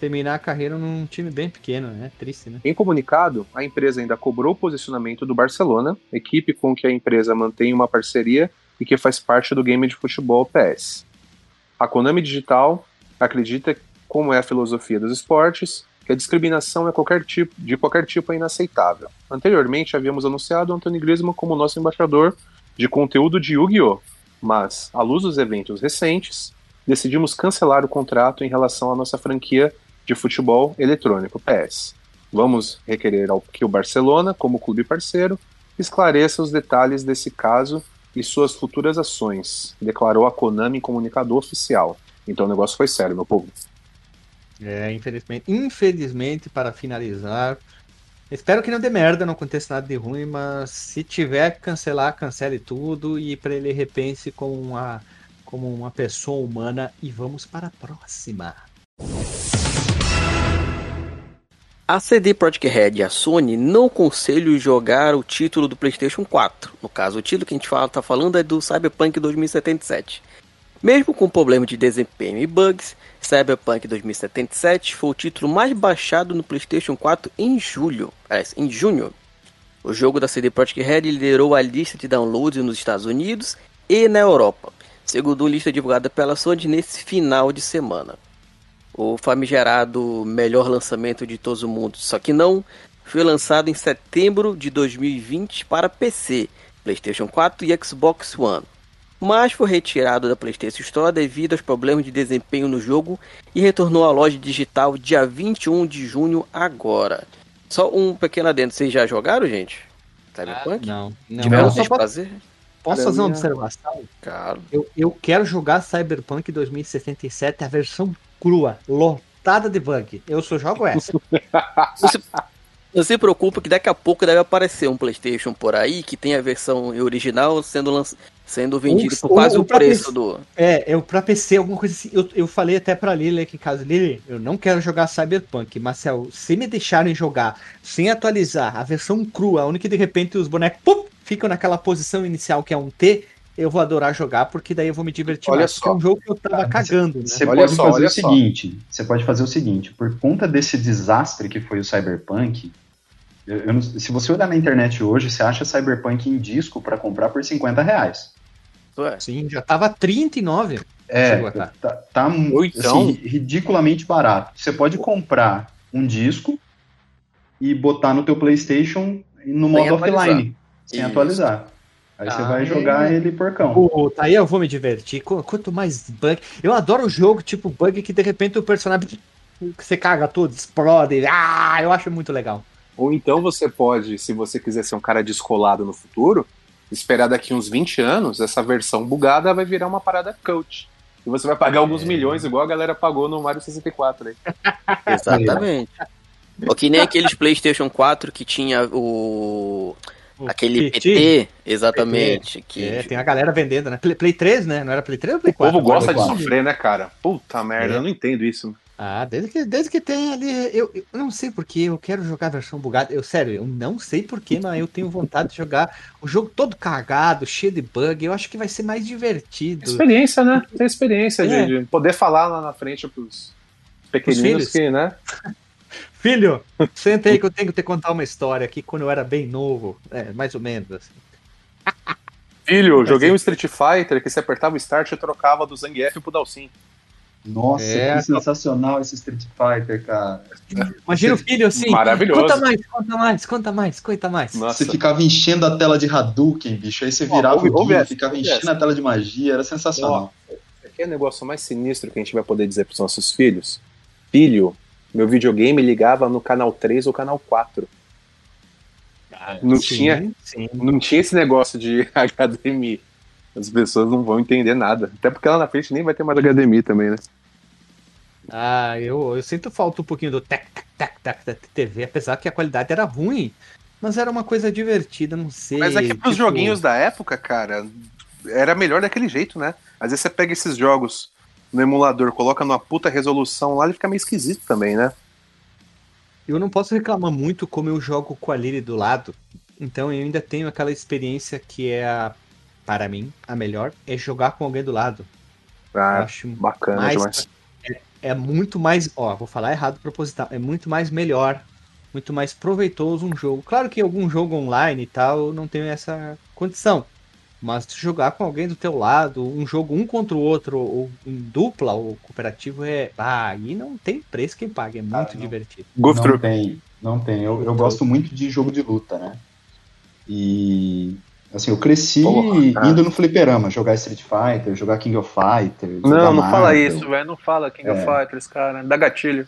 terminar a carreira num time bem pequeno, né? Triste, né? Em comunicado, a empresa ainda cobrou o posicionamento do Barcelona, equipe com que a empresa mantém uma parceria e que faz parte do game de futebol PS. A Konami Digital acredita, como é a filosofia dos esportes, que a discriminação é qualquer tipo, de qualquer tipo é inaceitável. Anteriormente havíamos anunciado Anthony Griezmann como nosso embaixador de conteúdo de Yu-Gi-Oh! Mas, à luz dos eventos recentes, decidimos cancelar o contrato em relação à nossa franquia de futebol eletrônico PS. Vamos requerer ao que o Barcelona, como clube parceiro, esclareça os detalhes desse caso e suas futuras ações, declarou a Konami em comunicado oficial. Então o negócio foi sério, meu povo. É, infelizmente, infelizmente, para finalizar, espero que não dê merda, não aconteça nada de ruim, mas se tiver que cancelar, cancele tudo e para ele repense como uma, como uma pessoa humana e vamos para a próxima. A CD Projekt Red e a Sony não aconselham jogar o título do PlayStation 4. No caso, o título que a gente está falando é do Cyberpunk 2077. Mesmo com problema de desempenho e bugs, Cyberpunk 2077 foi o título mais baixado no PlayStation 4 em julho, em junho. O jogo da CD Projekt Red liderou a lista de downloads nos Estados Unidos e na Europa, segundo a lista divulgada pela Sony nesse final de semana. O famigerado melhor lançamento de todos o mundo, só que não, foi lançado em setembro de 2020 para PC, PlayStation 4 e Xbox One mas foi retirado da PlayStation Store devido aos problemas de desempenho no jogo e retornou à loja digital dia 21 de junho agora. Só um pequeno adendo, vocês já jogaram, gente? Cyberpunk? Ah, não. não. Tiveram não, prazer? Posso fazer uma observação? Claro. Eu, eu quero jogar Cyberpunk 2077, a versão crua, lotada de bug. Eu só jogo essa. Você, não se preocupa que daqui a pouco deve aparecer um PlayStation por aí que tem a versão original sendo lançada sendo vendido por quase o, preço PC, do. É, eu pra PC, alguma coisa assim. Eu, eu falei até pra Lili aqui em casa, Lili, eu não quero jogar Cyberpunk, Marcel, se me deixarem jogar sem atualizar a versão crua, onde que de repente os bonecos pum, ficam naquela posição inicial que é um T, eu vou adorar jogar, porque daí eu vou me divertir olha mais. Só. é um jogo que eu tava ah, cagando. Né? Você olha pode só, fazer o só. seguinte: você pode fazer o seguinte, por conta desse desastre que foi o Cyberpunk. Eu, eu se você olhar na internet hoje, você acha Cyberpunk em disco para comprar por 50 reais. É. Sim, já tava 39. É, tá, tá então... assim, ridiculamente barato. Você pode comprar um disco e botar no teu PlayStation no modo offline, sem Isso. atualizar. Aí ah, você vai jogar é. ele porcão. Puta, aí eu vou me divertir. Quanto mais bug. Eu adoro o jogo tipo bug que de repente o personagem. Você caga tudo, explode. Ah, eu acho muito legal. Ou então você pode, se você quiser ser um cara descolado no futuro, esperar daqui uns 20 anos, essa versão bugada vai virar uma parada coach. E você vai pagar alguns é. milhões, igual a galera pagou no Mario 64 aí. Exatamente. Ou que nem aqueles PlayStation 4 que tinha o. o aquele PT, PT exatamente. PT. Que... É, tem a galera vendendo, né? Play, Play 3, né? Não era Play 3 ou Play 4? O povo gosta de sofrer, né, cara? Puta merda, é. eu não entendo isso. Ah, desde que, desde que tem ali. Eu, eu não sei porquê, eu quero jogar a versão bugada. Eu, sério, eu não sei porquê, mas eu tenho vontade de jogar o jogo todo cagado, cheio de bug. Eu acho que vai ser mais divertido. Experiência, né? Tem experiência é. de, de, poder falar lá na frente pros pequeninos que, né? Filho, senta aí que eu tenho que te contar uma história aqui quando eu era bem novo. É, mais ou menos assim. Filho, joguei um Street Fighter que se apertava o start e trocava do Zangief pro Dalsin. Nossa, é, que sensacional esse Street Fighter, cara. Imagina o filho assim. Maravilhoso. Conta mais, conta mais, conta mais, conta mais. Nossa. Você ficava enchendo a tela de Hadouken, bicho. Aí você virava oh, o dia, ficava enchendo a tela de magia, era sensacional. aqui é o negócio mais sinistro que a gente vai poder dizer para os nossos filhos. Filho, meu videogame ligava no canal 3 ou canal 4. Ah, não, sim, tinha, sim. não tinha esse negócio de HDMI. As pessoas não vão entender nada. Até porque lá na frente nem vai ter mais HDMI também, né? Ah, eu, eu sinto falta um pouquinho do tec, tec, tec da TV, apesar que a qualidade era ruim, mas era uma coisa divertida, não sei. Mas é que pros tipo... joguinhos da época, cara, era melhor daquele jeito, né? Às vezes você pega esses jogos no emulador, coloca numa puta resolução lá, ele fica meio esquisito também, né? Eu não posso reclamar muito como eu jogo com a Lily do lado, então eu ainda tenho aquela experiência que é, a, para mim, a melhor, é jogar com alguém do lado. Ah, acho bacana mais, demais é muito mais, ó, vou falar errado proposital, é muito mais melhor, muito mais proveitoso um jogo. Claro que algum jogo online e tal não tem essa condição, Mas jogar com alguém do teu lado, um jogo um contra o outro, ou em dupla, ou cooperativo, é. Ah, aí não tem preço quem paga, é muito ah, divertido. Não tem, não tem. Eu, eu gosto muito de jogo de luta, né? E Assim, eu cresci Porra, indo no fliperama, jogar Street Fighter, jogar King of Fighters. Não, não Marvel. fala isso, velho. Não fala King é. of Fighters, cara. Dá gatilho.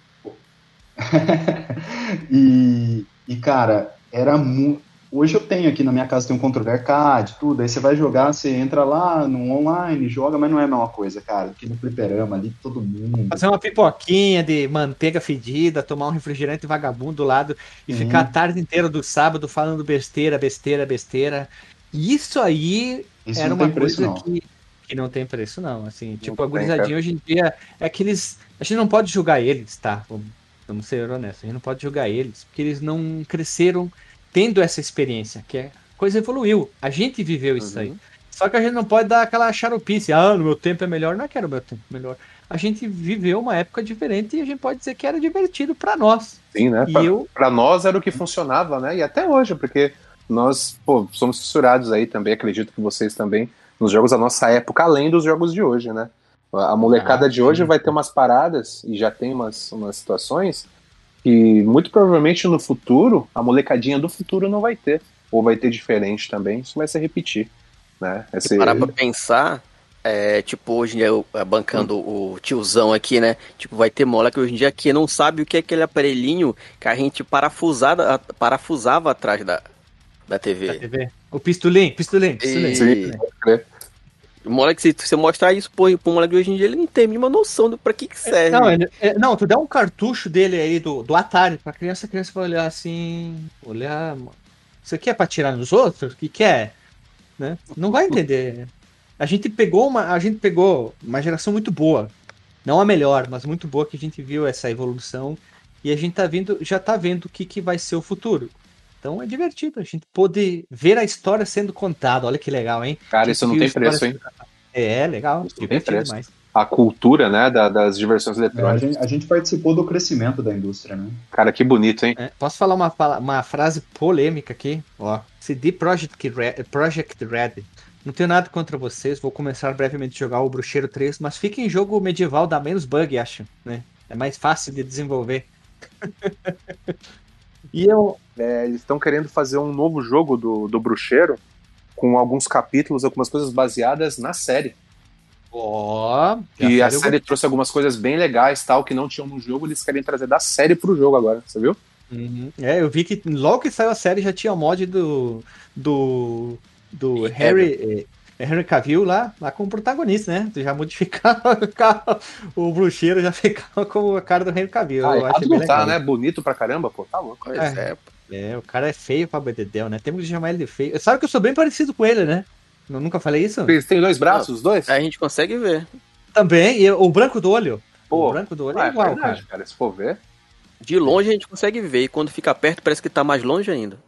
e, e, cara, era muito. Hoje eu tenho aqui na minha casa tem um controle arcade, tudo. Aí você vai jogar, você entra lá no online, joga, mas não é a mesma coisa, cara. Aqui no fliperama, ali todo mundo. Fazer uma pipoquinha de manteiga fedida, tomar um refrigerante vagabundo do lado e uhum. ficar a tarde inteira do sábado falando besteira, besteira, besteira. Isso aí Isso era uma preço, coisa que, que não tem preço, não. Assim, não tipo, a gurizadinha hoje em dia é que eles. A gente não pode julgar eles, tá? Vamos, vamos ser honestos, a gente não pode julgar eles, porque eles não cresceram tendo essa experiência, que é coisa evoluiu. A gente viveu isso uhum. aí. Só que a gente não pode dar aquela charupice, ah, no meu tempo é melhor, não é que era o meu tempo melhor. A gente viveu uma época diferente e a gente pode dizer que era divertido para nós. Sim, né? Para eu... nós era o que funcionava, né? E até hoje, porque nós pô, somos fissurados aí também, acredito que vocês também, nos jogos da nossa época, além dos jogos de hoje, né? A molecada ah, de hoje vai ter umas paradas, e já tem umas, umas situações, que muito provavelmente no futuro, a molecadinha do futuro não vai ter. Ou vai ter diferente também, isso vai se repetir. Né? Esse... Parar pra pensar, é, tipo, hoje em dia, eu, é, bancando hum. o tiozão aqui, né? Tipo, vai ter mola que hoje em dia aqui não sabe o que é aquele aparelhinho que a gente parafusada, parafusava atrás da, da TV. Da TV. O pistolim, pistolim, pistolim. Sim, o moleque, se você mostrar isso pro, pro moleque hoje em dia, ele não tem a mínima noção do pra que, que é, serve. Não, ele, é, não, tu dá um cartucho dele aí do, do Atari pra criança, a criança vai olhar assim. Olhar. Isso aqui é pra tirar nos outros? O que, que é? Né? Não vai entender. A gente pegou uma. A gente pegou uma geração muito boa. Não a melhor, mas muito boa que a gente viu essa evolução. E a gente tá vendo, já tá vendo o que, que vai ser o futuro. Então é divertido a gente poder ver a história sendo contada. Olha que legal, hein? Cara, isso não tem preço, hein? É, legal. Isso não tem preço. Demais. A cultura, né, da, das diversões eletrônicas. É, a, gente, a, gente, participou do crescimento da indústria, né? Cara, que bonito, hein? É, posso falar uma, uma frase polêmica aqui? Ó, CD Project Red, Project Red. Não tenho nada contra vocês, vou começar brevemente a jogar o Bruxeiro 3, mas fica em jogo medieval, dá menos bug, acho, né? É mais fácil de desenvolver. E eu, é, eles estão querendo fazer um novo jogo do, do Bruxeiro com alguns capítulos, algumas coisas baseadas na série. Ó. Oh, e a série, trouxe algumas coisas bem legais, tal, que não tinham no jogo, eles querem trazer da série pro jogo agora, você viu? Uhum. É, eu vi que logo que saiu a série já tinha o mod do. do. do Harry. É Henry Cavill lá, lá como protagonista, né? Tu já modificava o bruxeiro, já ficava com a cara do Henry Cavill. Ah, eu acho bem tá, né? Bonito pra caramba, pô, tá louco. É, é, o cara é feio pra Bededel, né? Temos que chamar ele de feio. Sabe que eu sou bem parecido com ele, né? Eu nunca falei isso? Eles têm dois braços, os dois? A gente consegue ver. Também, e o branco do olho. Pô, o branco do olho é, é igual, verdade, cara. cara. Se for ver. De longe a gente consegue ver, e quando fica perto parece que tá mais longe ainda.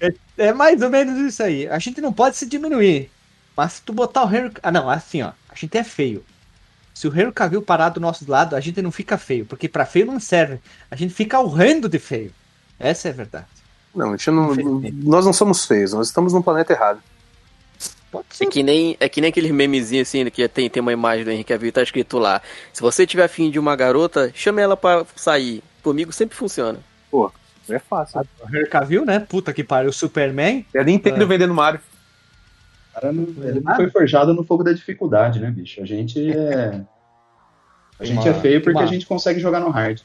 É, é, mais ou menos isso aí. A gente não pode se diminuir. Mas se tu botar o Henry. Ah, não, assim, ó. A gente é feio. Se o Henry Cavill parar do nosso lado, a gente não fica feio. Porque pra feio não serve. A gente fica horrendo de feio. Essa é a verdade. Não, a gente não, nós não somos feios, nós estamos no planeta errado. Pode ser. É que nem, é que nem aquele memezinho assim, que tem, tem uma imagem do Henrique Cavill e tá escrito lá. Se você tiver afim de uma garota, chame ela para sair. Comigo sempre funciona. Pô, é fácil. O Henry Cavill, né? Puta que pariu, Superman. Eu nem entendo é. vendendo Mario. Cara, não, ele não foi forjado no fogo da dificuldade, né, bicho? A gente é. A gente uma, é feio porque uma... a gente consegue jogar no hard.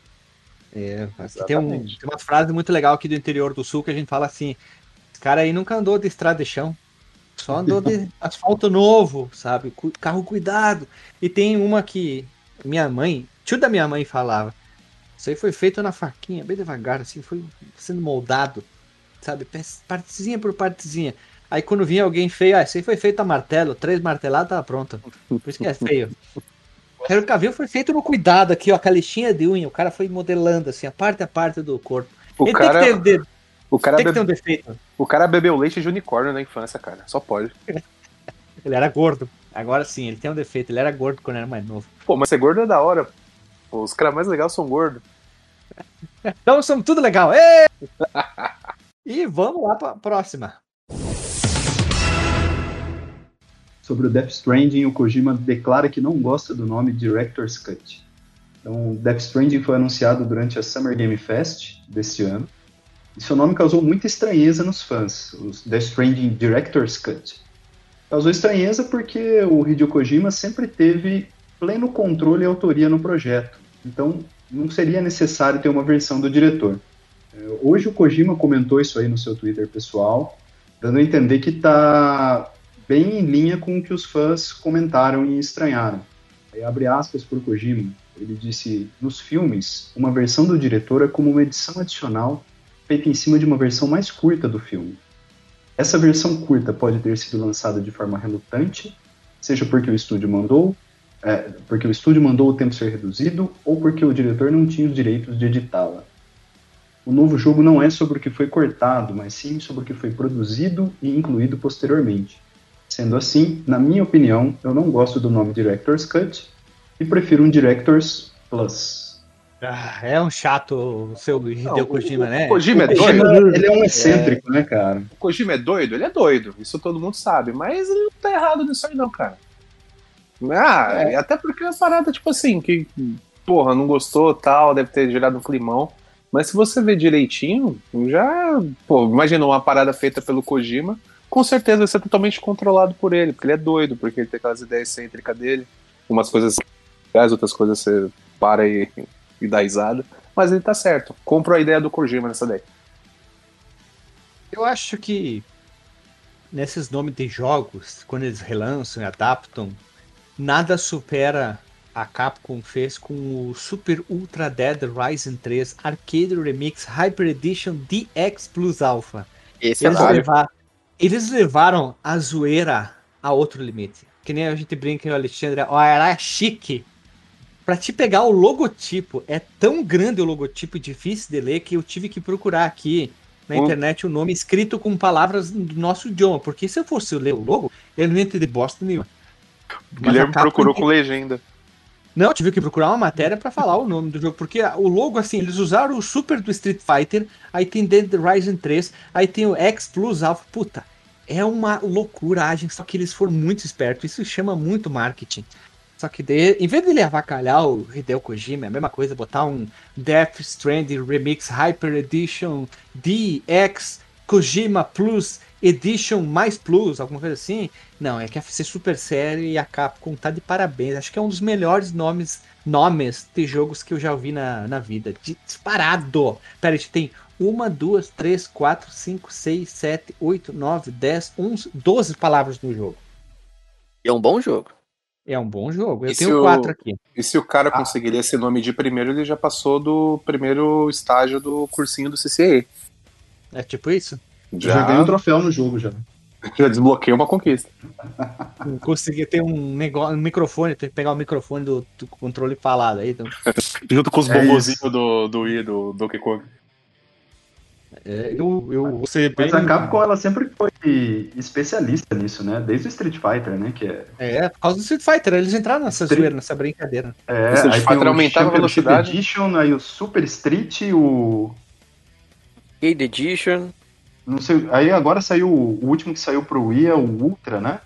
É, tem, um, tem, uma frase muito legal aqui do interior do sul que a gente fala assim: esse cara aí nunca andou de estrada de chão, só andou de asfalto novo, sabe? Carro cuidado. E tem uma que minha mãe, tio da minha mãe falava: isso aí foi feito na faquinha, bem devagar, assim, foi sendo moldado, sabe? Partezinha por partezinha. Aí quando vinha alguém feio, ah, isso aí foi feito a martelo, três marteladas, tá pronto. Por isso que é feio. O cabelo foi feito no cuidado aqui, ó, a lixinha de unha. O cara foi modelando, assim, a parte a parte do corpo. O Ele cara... tem que ter, o cara tem que ter um defeito. O cara bebeu leite de unicórnio na infância, cara. Só pode. ele era gordo. Agora sim, ele tem um defeito. Ele era gordo quando era mais novo. Pô, mas ser gordo é da hora. Pô, os caras mais legais são gordos. Então somos tudo legal. e vamos lá para a próxima. sobre o Death Stranding, o Kojima declara que não gosta do nome Director's Cut. Então, Death Stranding foi anunciado durante a Summer Game Fest desse ano. E seu nome causou muita estranheza nos fãs, os Death Stranding Director's Cut. Causou estranheza porque o Hideo Kojima sempre teve pleno controle e autoria no projeto. Então, não seria necessário ter uma versão do diretor. É, hoje o Kojima comentou isso aí no seu Twitter pessoal, dando a entender que está bem em linha com o que os fãs comentaram e estranharam. Aí abre aspas por Kojima. Ele disse: Nos filmes, uma versão do diretor é como uma edição adicional feita em cima de uma versão mais curta do filme. Essa versão curta pode ter sido lançada de forma relutante, seja porque o estúdio mandou, é, porque o estúdio mandou o tempo ser reduzido ou porque o diretor não tinha os direitos de editá-la. O novo jogo não é sobre o que foi cortado, mas sim sobre o que foi produzido e incluído posteriormente. Sendo assim, na minha opinião, eu não gosto do nome Director's Cut e prefiro um Director's Plus. Ah, é um chato o seu Hideo Kojima, né? O Kojima é O doido. Kojima, ele é um excêntrico, né, cara? O Kojima é doido? Ele é doido. Isso todo mundo sabe. Mas ele não tá errado nisso aí, não, cara. Ah, e até porque é uma parada, tipo assim, que, porra, não gostou tal, deve ter gerado um climão. Mas se você ver direitinho, já. Pô, imagina uma parada feita pelo Kojima, com certeza vai ser totalmente controlado por ele, porque ele é doido, porque ele tem aquelas ideias excêntricas dele. Umas coisas as outras coisas você para e, e dá risada. Mas ele tá certo. Compro a ideia do Kojima nessa daí. Eu acho que nesses nomes de jogos, quando eles relançam e adaptam, nada supera a Capcom fez com o Super Ultra Dead Rising 3 Arcade Remix Hyper Edition DX Plus Alpha. Esse é Eles, válido. levar- eles levaram a zoeira a outro limite. Que nem a gente brinca, o Alexandre, ó, era chique. Pra te pegar o logotipo, é tão grande o logotipo, difícil de ler, que eu tive que procurar aqui na Hum. internet o nome escrito com palavras do nosso idioma. Porque se eu fosse ler o logo, eu não ia entender bosta nenhuma. O Guilherme procurou com legenda. não, eu tive que procurar uma matéria pra falar o nome do jogo, porque o logo, assim, eles usaram o Super do Street Fighter, aí tem Dead Rising 3, aí tem o X Plus Alpha. Puta, é uma loucuragem, só que eles foram muito espertos, isso chama muito marketing. Só que de, em vez de ele avacalhar o Hideo Kojima, é a mesma coisa, botar um Death Stranding Remix Hyper Edition DX Kojima Plus Edition mais Plus, alguma coisa assim. Não, é que a FC Super Série e a Capcom tá de parabéns. Acho que é um dos melhores nomes, nomes de jogos que eu já ouvi na, na vida. Disparado! Pera, a gente tem uma, duas, três, quatro, cinco, seis, sete, oito, nove, dez, onze, doze palavras no jogo. É um bom jogo. É um bom jogo. Eu E se tenho o- quatro aqui. E se o cara conseguir esse nome de primeiro, ele já passou do primeiro estágio do cursinho do CCE. É tipo isso? Já, Já, ganhei um troféu no jogo já. já desbloqueei uma conquista. Consegui ter um negócio, um microfone, tem que pegar o microfone do, do controle falado aí. Então, Junto com os É bobozinhos isso. do, do Wii, do Donkey Kong. é, eu, eu ser bem. Mas a Capcom, ela sempre foi especialista nisso, né? Desde o Street Fighter, né? Que é, É, por causa do Street Fighter, eles entraram nessa Street- zoeira, nessa brincadeira. é O Street aí Fighter aumentava a velocidade. Edition, aí o Super Street, o... Arcade Edition. Não sei, aí agora saiu, o último que saiu pro Wii é o Ultra, né?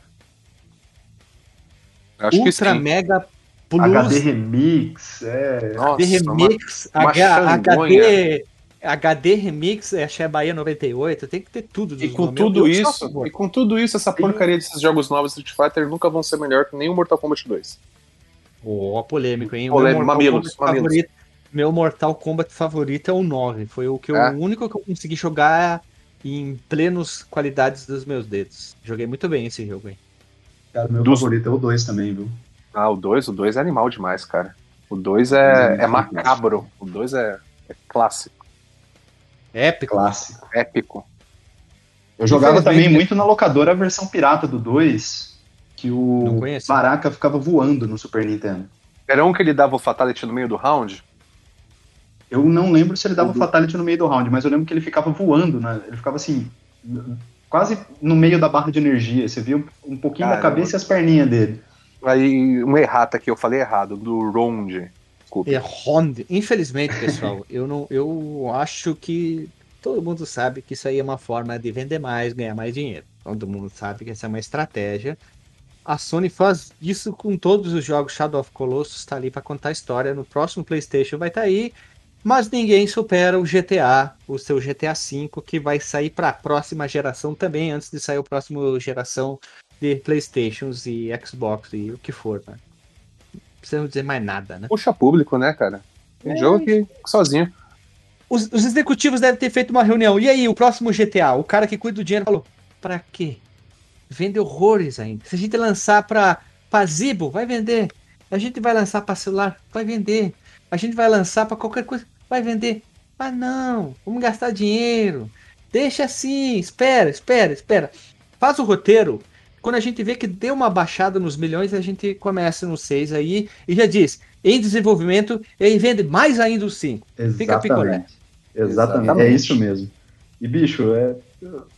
Acho que Ultra sim. Mega Plus HD Remix, é... Nossa, HD Remix, uma H-. HD, HD Remix, é Axé Bahia 98, tem que ter tudo. E dos com nomes. Eu- tudo a isso, e com tudo isso, essa porcaria desses jogos novos Street Fighter nunca vão ser melhor que nenhum Mortal Kombat 2. Ó, polêmico, hein? O Polêmico, meu Mortal mamilos, Kombat mamilos. favorito- meu Mortal Kombat favorito é o 9. Foi o que eu- É? o único que eu consegui jogar em plenos qualidades dos meus dedos. Joguei muito bem esse jogo aí. Cara, meu Dos- favorito é o 2 também, viu? Ah, o 2, o 2 é animal demais, cara. O 2 é, Sim, é macabro. O 2 é, é clássico, Épico. Clássico. épico. Eu jogava também muito na locadora a versão pirata do 2, que o. Baraka ficava voando no Super Nintendo. Era um que ele dava o Fatality no meio do round? Eu não lembro se ele dava Uhum. Fatality no meio do round, mas eu lembro que ele ficava voando, né? Ele ficava assim, quase no meio da barra de energia. Você via um, um pouquinho da Caramba. cabeça e as perninhas dele. Aí, um errata aqui, eu falei errado, do round. Desculpa. É Honda. Infelizmente, pessoal, eu não, eu acho que todo mundo sabe que isso aí é uma forma de vender mais, ganhar mais dinheiro. Todo mundo sabe que essa é uma estratégia a Sony faz isso com todos os jogos. Shadow of Colossus está ali para contar a história. No próximo PlayStation vai estar tá aí. Mas ninguém supera o GTA, o seu GTA V, que vai sair para a próxima geração também, antes de sair a próxima geração de PlayStations e Xbox e o que for, né? Não precisamos dizer mais nada, né? Puxa público, né, cara? Tem é. jogo que sozinho. Os, os, executivos devem ter feito uma reunião. E aí, o próximo GTA? O cara que cuida do dinheiro falou: pra quê? Vende horrores ainda. Se a gente lançar pra, pra Zibo, vai vender. A gente vai lançar pra celular, vai vender. A gente vai lançar pra qualquer coisa, vai vender. Ah, não, vamos gastar dinheiro. Deixa assim, espera, espera, espera. Faz o roteiro. Quando a gente vê que deu uma baixada nos milhões, a gente começa no 6 aí e já diz: em desenvolvimento, e vende mais ainda o 5. Fica picolé. Exatamente. Exatamente, é isso mesmo. E, bicho, é,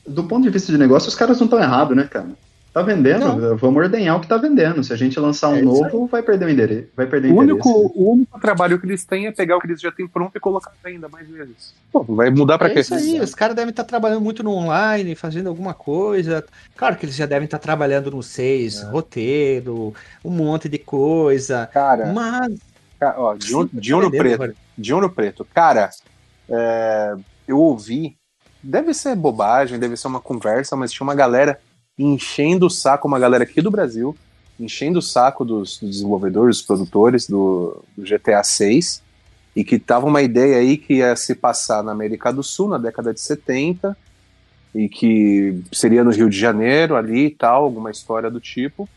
do ponto de vista de negócio, os caras não estão errados, né, cara? Tá vendendo, não. vamos ordenhar o que tá vendendo. Se a gente lançar um é novo, vai perder o endereço. Vai perder o, único, o único trabalho que eles têm é pegar o que eles já têm pronto e colocar ainda mais vezes. Pô, vai mudar para é quê? Isso aí, os caras devem estar tá trabalhando muito no online, fazendo alguma coisa. Claro que eles já devem estar tá trabalhando no 6, é. roteiro, um monte de coisa. Cara, mas. Cara, ó, de, um, de ouro preto. De ouro preto. Cara, é, eu ouvi. Deve ser bobagem, deve ser uma conversa, mas tinha uma galera enchendo o saco, uma galera aqui do Brasil, enchendo o saco dos, dos desenvolvedores, dos produtores do, do GTA 6, e que tava uma ideia aí que ia se passar na América do Sul, na década de 70, e que seria no Rio de Janeiro ali e tal, alguma história do tipo.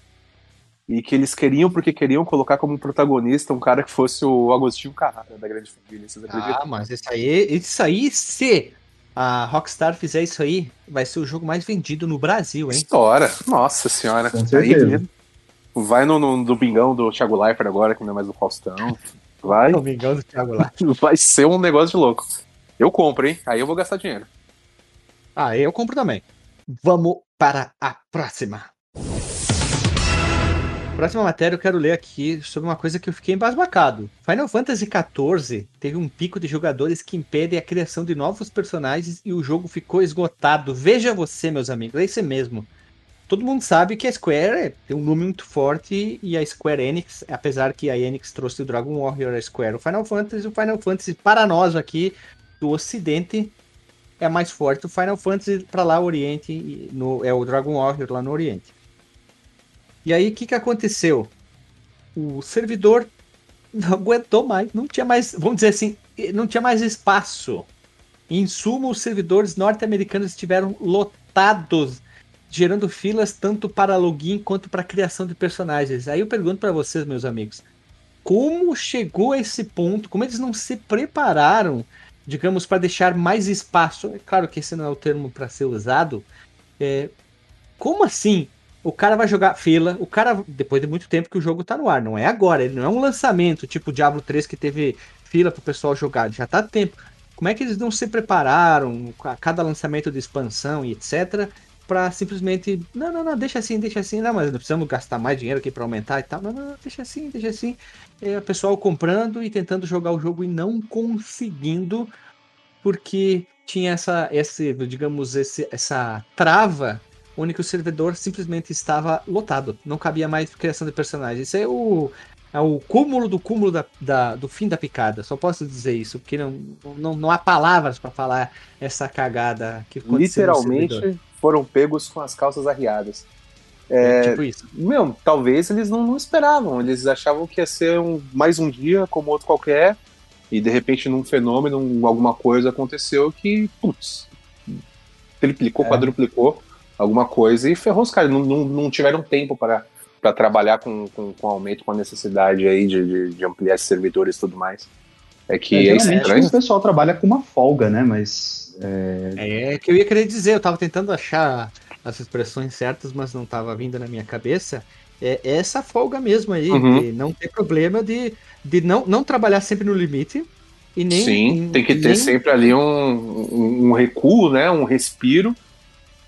E que eles queriam, porque queriam colocar como protagonista um cara que fosse o Agostinho Carrara da Grande Família. Vocês acreditam? Ah, mas isso aí, isso aí, se a Rockstar fizer isso aí, vai ser o jogo mais vendido no Brasil, hein? História. Nossa senhora. Com certeza. Aí, vai no, no domingão do Thiago Leifert agora, que não é mais do Faustão. Vai. domingão do Thiago Leifert. Vai ser um negócio de louco. Eu compro, hein? Aí eu vou gastar dinheiro. Ah, eu compro também. Vamos para a próxima. Próxima matéria eu quero ler aqui sobre uma coisa que eu fiquei embasbacado. Final Fantasy XIV teve um pico de jogadores que impede a criação de novos personagens e o jogo ficou esgotado. Veja você, meus amigos, é isso mesmo. Todo mundo sabe que a Square tem um nome muito forte e a Square Enix, apesar que a Enix trouxe o Dragon Warrior, a Square, o Final Fantasy, o Final Fantasy para nós aqui do Ocidente é mais forte. O Final Fantasy para lá Oriente no, é o Dragon Warrior lá no Oriente. E aí, o que, que aconteceu? O servidor não aguentou mais, não tinha mais, vamos dizer assim, não tinha mais espaço. Em suma, os servidores norte-americanos estiveram lotados, gerando filas tanto para login quanto para criação de personagens. Aí eu pergunto para vocês, meus amigos, como chegou a esse ponto? Como eles não se prepararam, digamos, para deixar mais espaço? É claro que esse não é o termo para ser usado. É, como assim? O cara vai jogar fila, o cara, depois de muito tempo que o jogo tá no ar, não é agora, ele não é um lançamento, tipo Diablo 3 que teve fila pro pessoal jogar, já tá tempo. Como é que eles não se prepararam a cada lançamento de expansão e etc para simplesmente, não, não, não, deixa assim, deixa assim, não, mas não precisamos gastar mais dinheiro aqui para aumentar e tal. Não, não, não, deixa assim, deixa assim. É, o pessoal comprando e tentando jogar o jogo e não conseguindo porque tinha essa, esse, digamos, esse, essa trava onde o servidor simplesmente estava lotado, não cabia mais criação de personagens. Isso é o, é o cúmulo do cúmulo da, da, do fim da picada. Só posso dizer isso, porque não, não, não há palavras para falar essa cagada que aconteceu. Literalmente foram pegos com as calças arriadas. É, é, tipo isso. Meu, talvez eles não, não, esperavam. Eles achavam que ia ser um, mais um dia como outro qualquer. E de repente, num fenômeno, alguma coisa aconteceu que, putz, triplicou, é. quadruplicou alguma coisa e ferrou os caras. Não, não, não tiveram tempo para para trabalhar com, com, com, aumento, com a necessidade aí de, de, de ampliar esses servidores e tudo mais. É que é, é estranho. o pessoal trabalha com uma folga, né? Mas. É... é que eu ia querer dizer, eu tava tentando achar as expressões certas, mas não tava vindo na minha cabeça. É essa folga mesmo aí, uhum. de não ter problema de, de não, não trabalhar sempre no limite. E nem, Sim, tem que ter nem... sempre ali um, um, um recuo, né? Um respiro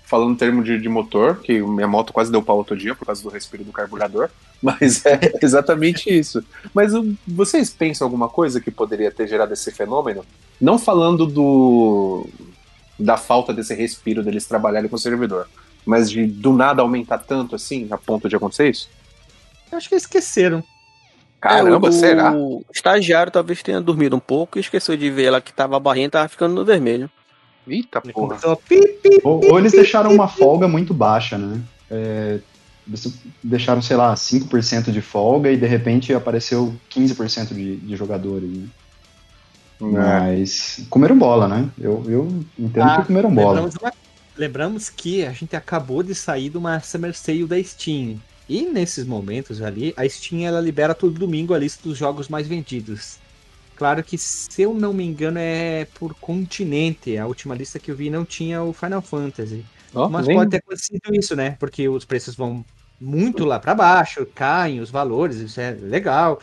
falando em termo de, de, motor, que minha moto quase deu pau outro dia por causa do respiro do carburador, mas é exatamente isso. Mas vocês pensam alguma coisa que poderia ter gerado esse fenômeno? Não falando do da falta desse respiro deles trabalharem com o servidor, mas de do nada aumentar tanto assim, a ponto de acontecer isso? Eu acho que esqueceram. Caramba, É, o, será? O estagiário talvez tenha dormido um pouco e esqueceu de ver ela que tava a barrinha tava ficando no vermelho. Eita Ele porra. começou a pi, pi, Ou, ou eles deixaram uma folga muito baixa, né? É, deixaram, sei lá, 5% de folga e de repente apareceu 15% de, de jogadores. Né? É. Mas comeram bola, né? Eu, eu entendo Ah, que comeram bola. Lembramos, uma- lembramos que a gente acabou de sair de uma Summer Sale da Steam. E nesses momentos ali, a Steam ela libera todo domingo a lista dos jogos mais vendidos. Claro que, se eu não me engano, é por continente. A última lista que eu vi não tinha o Final Fantasy. Ó, Mas nem- pode ter acontecido isso, né? Porque os preços vão muito lá para baixo, caem os valores, isso é legal.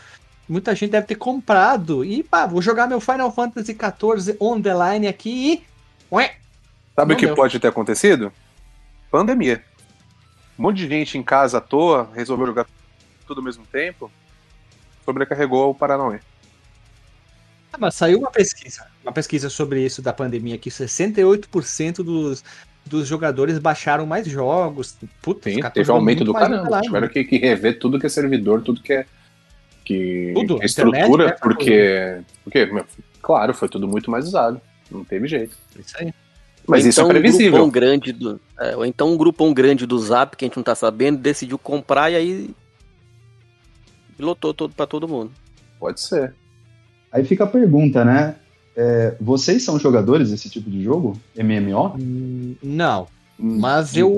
Muita gente deve ter comprado e, pá, vou jogar meu Final Fantasy XIV on the line aqui e. Ué, Sabe o que deu. pode ter acontecido? Pandemia. Um monte de gente em casa à toa, resolveu jogar tudo ao mesmo tempo, sobrecarregou o Paranauê. Ah, mas saiu uma pesquisa, uma pesquisa sobre isso da pandemia, que 68% dos, dos jogadores baixaram mais jogos. Putz, Sim, teve aumento do caramba. online, Tiveram que, que rever tudo que é servidor, tudo que é. Que, Tudo, que é internet, estrutura, né, porque. Porque, meu, claro, foi tudo muito mais usado. Não teve jeito. Isso aí. Mas Ou isso é então Um previsível. grupão grande do, é, ou então um grupão grande do Zap, que a gente não tá sabendo, decidiu comprar e aí lotou todo pra todo mundo. Pode ser. Aí fica a pergunta, né? É, vocês são jogadores desse tipo de jogo? MMO? Hum, Não, Mas de eu-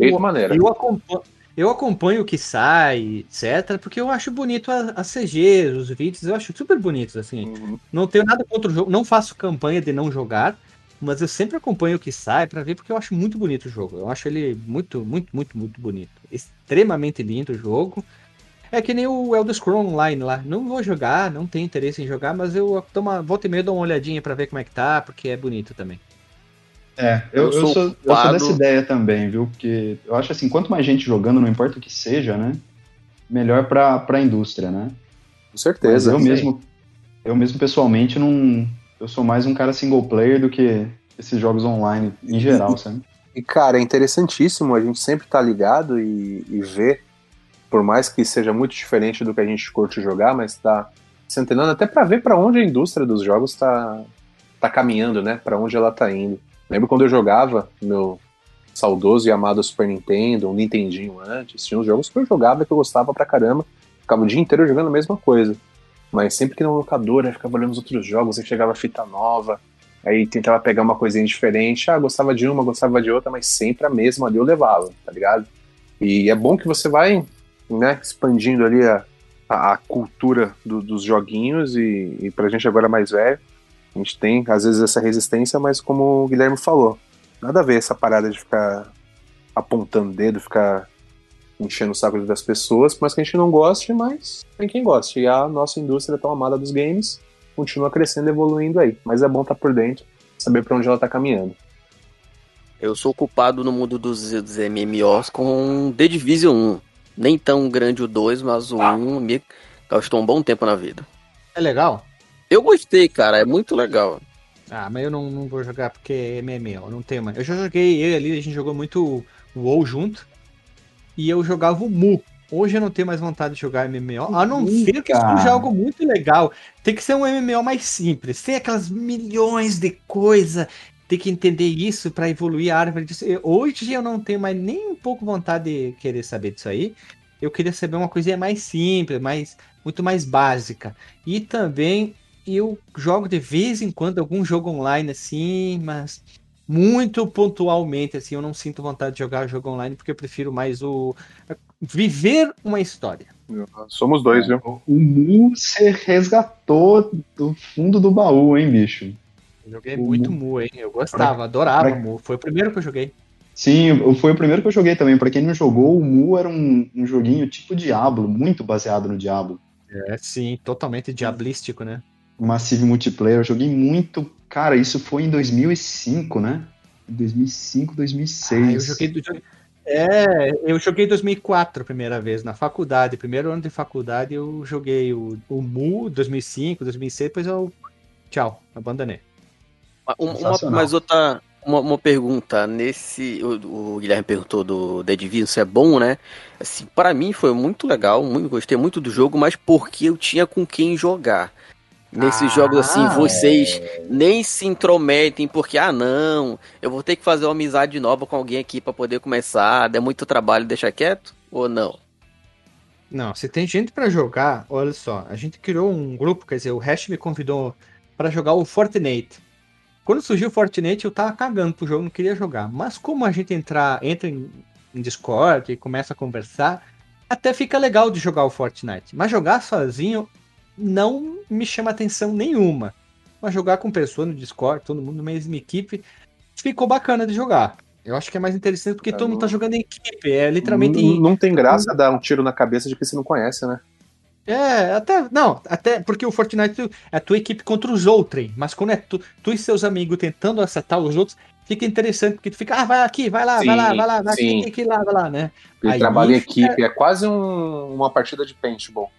eu acompanho, eu acompanho o que sai, etc, porque eu acho bonito a, a CG, os vídeos, eu acho super bonitos, assim. Uhum. Não tenho nada contra o jogo, não faço campanha de não jogar, mas eu sempre acompanho o que sai pra ver, porque eu acho muito bonito o jogo. Eu acho ele muito, muito, muito, muito bonito. Extremamente lindo o jogo. É que nem o Elder Scrolls Online lá. Não vou jogar, não tenho interesse em jogar, mas eu tomo, uma- volta e meia dou uma olhadinha pra ver como é que tá, porque é bonito também. É, eu, Eu eu, sou sou, eu sou dessa ideia também, viu? Porque eu acho assim, quanto mais gente jogando, não importa o que seja, né? Melhor pra, pra indústria, né? Com Mas certeza. eu Sim. mesmo, eu mesmo pessoalmente não. Eu sou mais um cara single player do que esses jogos online em geral, sabe? E, cara, é interessantíssimo a gente sempre tá ligado e, e ver, por mais que seja muito diferente do que a gente curte jogar, mas tá se antenando até pra ver pra onde a indústria dos jogos tá, tá caminhando, né? Pra onde ela tá indo. Lembro quando eu jogava meu saudoso e amado Super Nintendo, um Nintendinho antes, tinha uns jogos que eu jogava que eu gostava pra caramba, ficava o dia inteiro jogando a mesma coisa. Mas sempre que na locadora ficava olhando os outros jogos, aí chegava fita nova, Aí tentava pegar uma coisinha diferente. Ah, gostava de uma, gostava de outra, mas sempre a mesma ali eu levava, tá ligado? E é bom que você vai, né, expandindo ali a, a, a cultura do- dos joguinhos e, e pra gente agora mais velho, a gente tem às vezes essa resistência, mas como o Guilherme falou, nada a ver essa parada de ficar apontando dedo, ficar enchendo o saco das pessoas, mas que a gente não goste, mas tem quem goste. E a nossa indústria tão amada dos games continua crescendo evoluindo aí. Mas é bom estar por dentro, saber pra onde ela tá caminhando. Eu sou ocupado no mundo dos, dos MMOs com The Division 1. Nem tão grande o 2, mas o 1 me gastou um bom tempo na vida. É legal? Eu gostei, cara, é muito legal. Ah, mas eu não, não vou jogar porque é MMO, não tenho mais. Eu já joguei, eu e ali, a gente jogou muito o WoW junto. E eu jogava o Mu. Hoje eu não tenho mais vontade de jogar MMO, a não ser que seja algo muito legal. Tem que ser um MMO mais simples. Tem aquelas milhões de coisas. Tem que entender isso pra evoluir a árvore disso. Eu- Hoje eu não tenho mais nem um pouco vontade de querer saber disso aí. Eu queria saber uma coisinha mais simples, mais, muito mais básica. E também eu jogo de vez em quando algum jogo online assim, mas muito pontualmente assim, eu não sinto vontade de jogar jogo online porque eu prefiro mais o viver uma história. Somos dois, viu? O Mu você resgatou do fundo do baú, hein, bicho? Eu joguei O muito Mu- hein? Eu gostava, adorava pra- Mu. Foi o primeiro que eu joguei. Sim, foi o primeiro que eu joguei também. Pra quem não jogou, o Mu era um, um joguinho tipo Diablo, muito baseado no Diablo. É, sim, totalmente diablístico, né? Massive Multiplayer, eu joguei muito. Cara, isso foi em 2005, né? 2005, 2006. Ah, eu joguei É, eu joguei em 2004 a primeira vez, na faculdade. Primeiro ano de faculdade eu joguei o, o Mu 2005, 2006, depois eu. Tchau, abandonei. Uma- mas outra, uma, uma, pergunta. Nesse. O, o, Guilherme perguntou do The Division se é bom, né? Assim, para mim foi muito legal, muito, gostei muito do jogo, mas porque eu tinha com quem jogar. Nesses ah, jogos assim, vocês é... nem se intrometem, porque, ah, não, eu vou ter que fazer uma amizade nova com alguém aqui para poder começar, der muito trabalho, deixar quieto? Ou não? Não, se tem gente para jogar, olha só, a gente criou um grupo, quer dizer, o Hash me convidou para jogar o Fortnite. Quando surgiu o Fortnite, eu tava cagando pro jogo, não queria jogar. Mas como a gente entrar, entra em, em Discord e começa a conversar, até fica legal de jogar o Fortnite. Mas jogar sozinho não me chama atenção nenhuma. Mas jogar com pessoa no Discord, todo mundo na mesma equipe, ficou bacana de jogar. Eu acho que é mais interessante porque é, todo mundo tá jogando em equipe. É literalmente. Não, não tem graça dar um tiro na cabeça de que você não conhece, né? É, até. Não, até porque o Fortnite é a tua equipe contra os outros. Mas quando é tu, tu e seus amigos tentando acertar os outros, fica interessante, porque tu fica, ah, vai aqui, vai lá, sim, vai lá, vai lá, vai aqui, aqui, lá, vai lá, né? Ele Aí, trabalha em equipe, é quase um, uma partida de paintball.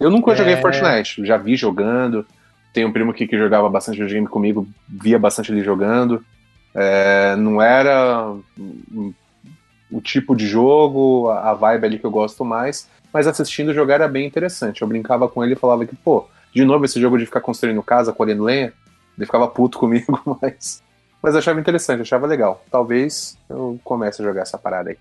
Eu nunca é... joguei Fortnite, já vi jogando. Tem um primo aqui que jogava bastante videogame comigo, via bastante ele jogando. É, não era o tipo de jogo, a vibe ali que eu gosto mais, mas assistindo jogar era bem interessante. Eu brincava com ele e falava que, pô, de novo esse jogo de ficar construindo casa, colhendo lenha, ele ficava puto comigo, mas, mas eu achava interessante, eu achava legal. Talvez eu comece a jogar essa parada aí.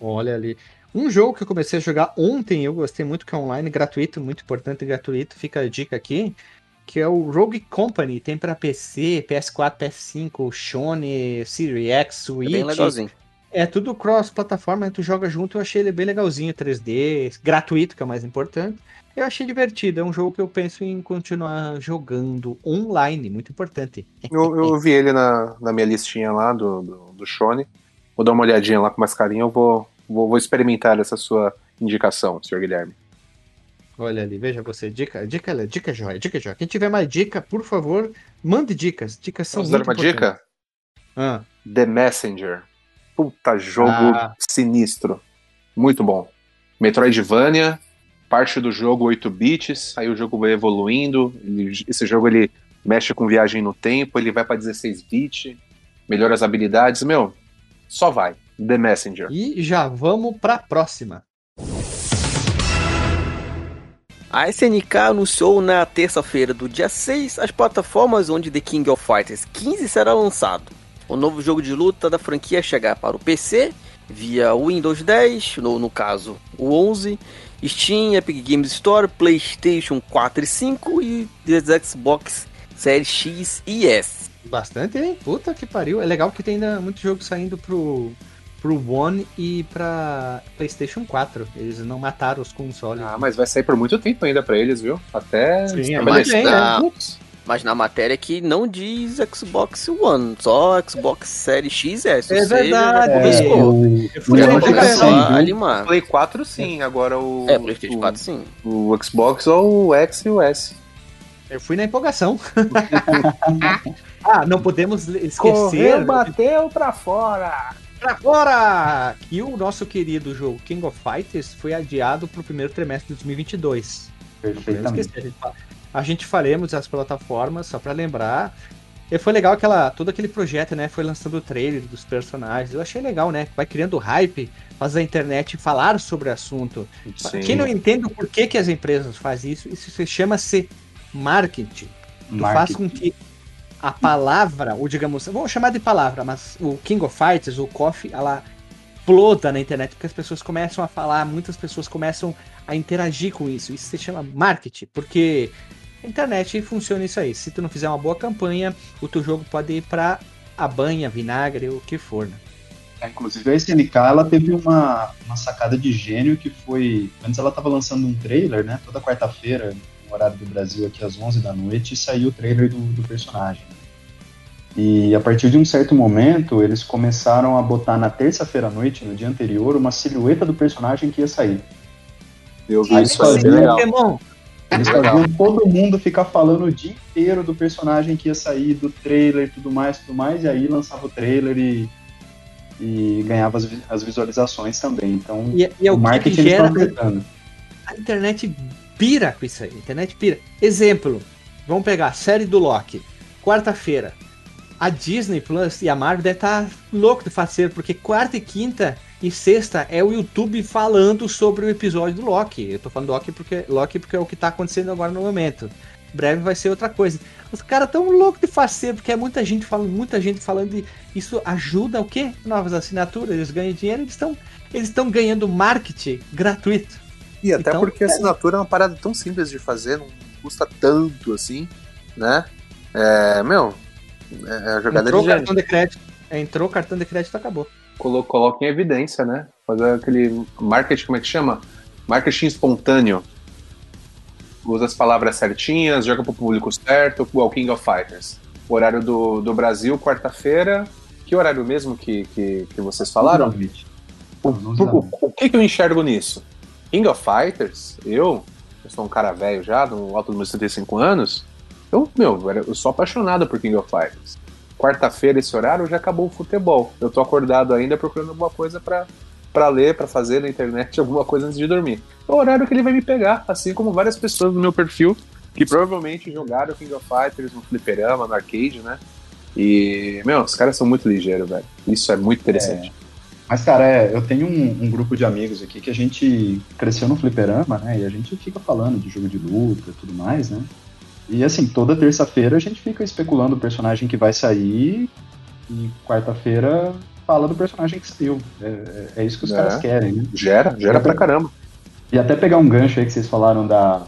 Olha ali. Um jogo que eu comecei a jogar ontem, eu gostei muito, que é online, gratuito, muito importante gratuito, fica a dica aqui, que é o Rogue Company, tem para PC, PS4, PS5, Sony, Series X, Switch. É bem legalzinho. É tudo cross-plataforma, tu joga junto, eu achei ele bem legalzinho, 3D, gratuito, que é o mais importante. Eu achei divertido, é um jogo que eu penso em continuar jogando online, muito importante. Eu, eu vi ele na, na minha listinha lá do, do, do Shone. Vou dar uma olhadinha lá com mais carinho, eu vou, Vou, vou experimentar essa sua indicação, senhor Guilherme. Olha ali, veja você, dica, dica, dica joia, dica joia. Quem tiver mais dica, por favor, mande dicas. Dicas são Posso muito dar uma dica? Ah. The Messenger. Puta jogo ah. sinistro. Muito bom. Metroidvania, parte do jogo 8 bits, aí o jogo vai evoluindo, esse jogo ele mexe com viagem no tempo, ele vai para 16 bits, melhora as habilidades, meu, só vai. The Messenger. E já vamos para a próxima. A SNK anunciou na terça-feira do dia 6 as plataformas onde The King of Fighters 15 será lançado. O novo jogo de luta da franquia chegar para o PC via Windows 10, no, no caso o 11, Steam, Epic Games Store, PlayStation 4 e 5 e Xbox Series X e S. Bastante, hein? Puta que pariu. É legal que tem ainda muito jogo saindo pro pro One e pra PlayStation 4. Eles não mataram os consoles. Ah, mas vai sair por muito tempo ainda para eles, viu? Até Sim, é mas, na, mas na matéria que não diz Xbox One, só Xbox Series X é verdade. É, eu, eu fui na Play 4 sim, agora o É, PlayStation 4 sim. O Xbox ou o X e o S. Eu fui na empolgação. ah, não podemos esquecer. Correu, bateu pra fora. Pra fora! Que o nosso querido jogo King of Fighters foi adiado pro primeiro trimestre de 2022. Perfeitamente. A gente, a gente faremos as plataformas, só para lembrar. E foi legal aquela, todo aquele projeto, né? Foi lançando o trailer dos personagens. Eu achei legal, né? Vai criando hype, faz a internet falar sobre o assunto. Sim. Quem não entende o porquê que as empresas fazem isso, isso se chama-se marketing. Tu marketing. faz com que a palavra, ou digamos, vamos chamar de palavra, mas o King of Fighters, o KOF, ela exploda na internet porque as pessoas começam a falar, muitas pessoas começam a interagir com isso. Isso se chama marketing, porque internet funciona isso aí. Se tu não fizer uma boa campanha, o teu jogo pode ir para a banha, vinagre, o que for, né? É, inclusive a SNK ela teve uma, uma sacada de gênio que foi. Antes ela estava lançando um trailer, né? Toda quarta-feira, no horário do Brasil, aqui às 11 da noite, e saiu o trailer do, do personagem. E a partir de um certo momento, eles começaram a botar na terça-feira à noite, no dia anterior, uma silhueta do personagem que ia sair. Eu vi isso, foi bem legal. Eles faziam todo mundo ficar falando o dia inteiro do personagem que ia sair, do trailer e tudo mais, tudo mais, e aí lançava o trailer e, e ganhava as, as visualizações também. Então, e, e é o, o marketing que gera, A internet pira com isso aí. A internet pira. Exemplo, vamos pegar a série do Loki. Quarta-feira. a Disney Plus e a Marvel devem estar tá louco de fazer, porque quarta e quinta e sexta é o YouTube falando sobre o episódio do Loki. Eu tô falando do Loki porque, Loki porque é o que tá acontecendo agora no momento. Breve vai ser outra coisa. Os caras tão loucos de fazer, porque é muita gente falando, muita gente falando e isso ajuda o quê? Novas assinaturas, eles ganham dinheiro, eles estão eles estão ganhando marketing gratuito. E até então, porque a assinatura é uma parada tão simples de fazer, não custa tanto assim, né? É, meu, é a jogada Entrou de cartão de crédito. Entrou cartão de crédito acabou. Coloca em evidência, né? Fazer aquele marketing, como é que chama? Marketing espontâneo. Usa as palavras certinhas, joga pro público certo, o King of Fighters. O horário do, do Brasil, quarta-feira. Que horário mesmo que, que, que vocês falaram? O, o, o, que, que eu enxergo nisso? King of Fighters, eu, eu sou um cara velho já, no alto dos meus 35 anos, eu, meu, eu sou apaixonado por King of Fighters. Quarta-feira, esse horário, já acabou o futebol. Eu tô acordado ainda procurando alguma coisa para para ler, para fazer na internet alguma coisa antes de dormir. É o horário que ele vai me pegar, assim como várias pessoas no meu perfil que provavelmente jogaram King of Fighters no fliperama, no arcade, né? E, meu, os caras são muito ligeiros, velho. Isso é muito interessante. É. Mas, cara, é, eu tenho um, um, grupo de amigos aqui que a gente cresceu no fliperama, né? E a gente fica falando de jogo de luta e tudo mais, né? E assim, toda terça-feira a gente fica especulando o personagem que vai sair e quarta-feira fala do personagem que saiu. É, é, é isso que os é. caras querem, né? Gera, gera pra caramba. E até pegar um gancho aí que vocês falaram da,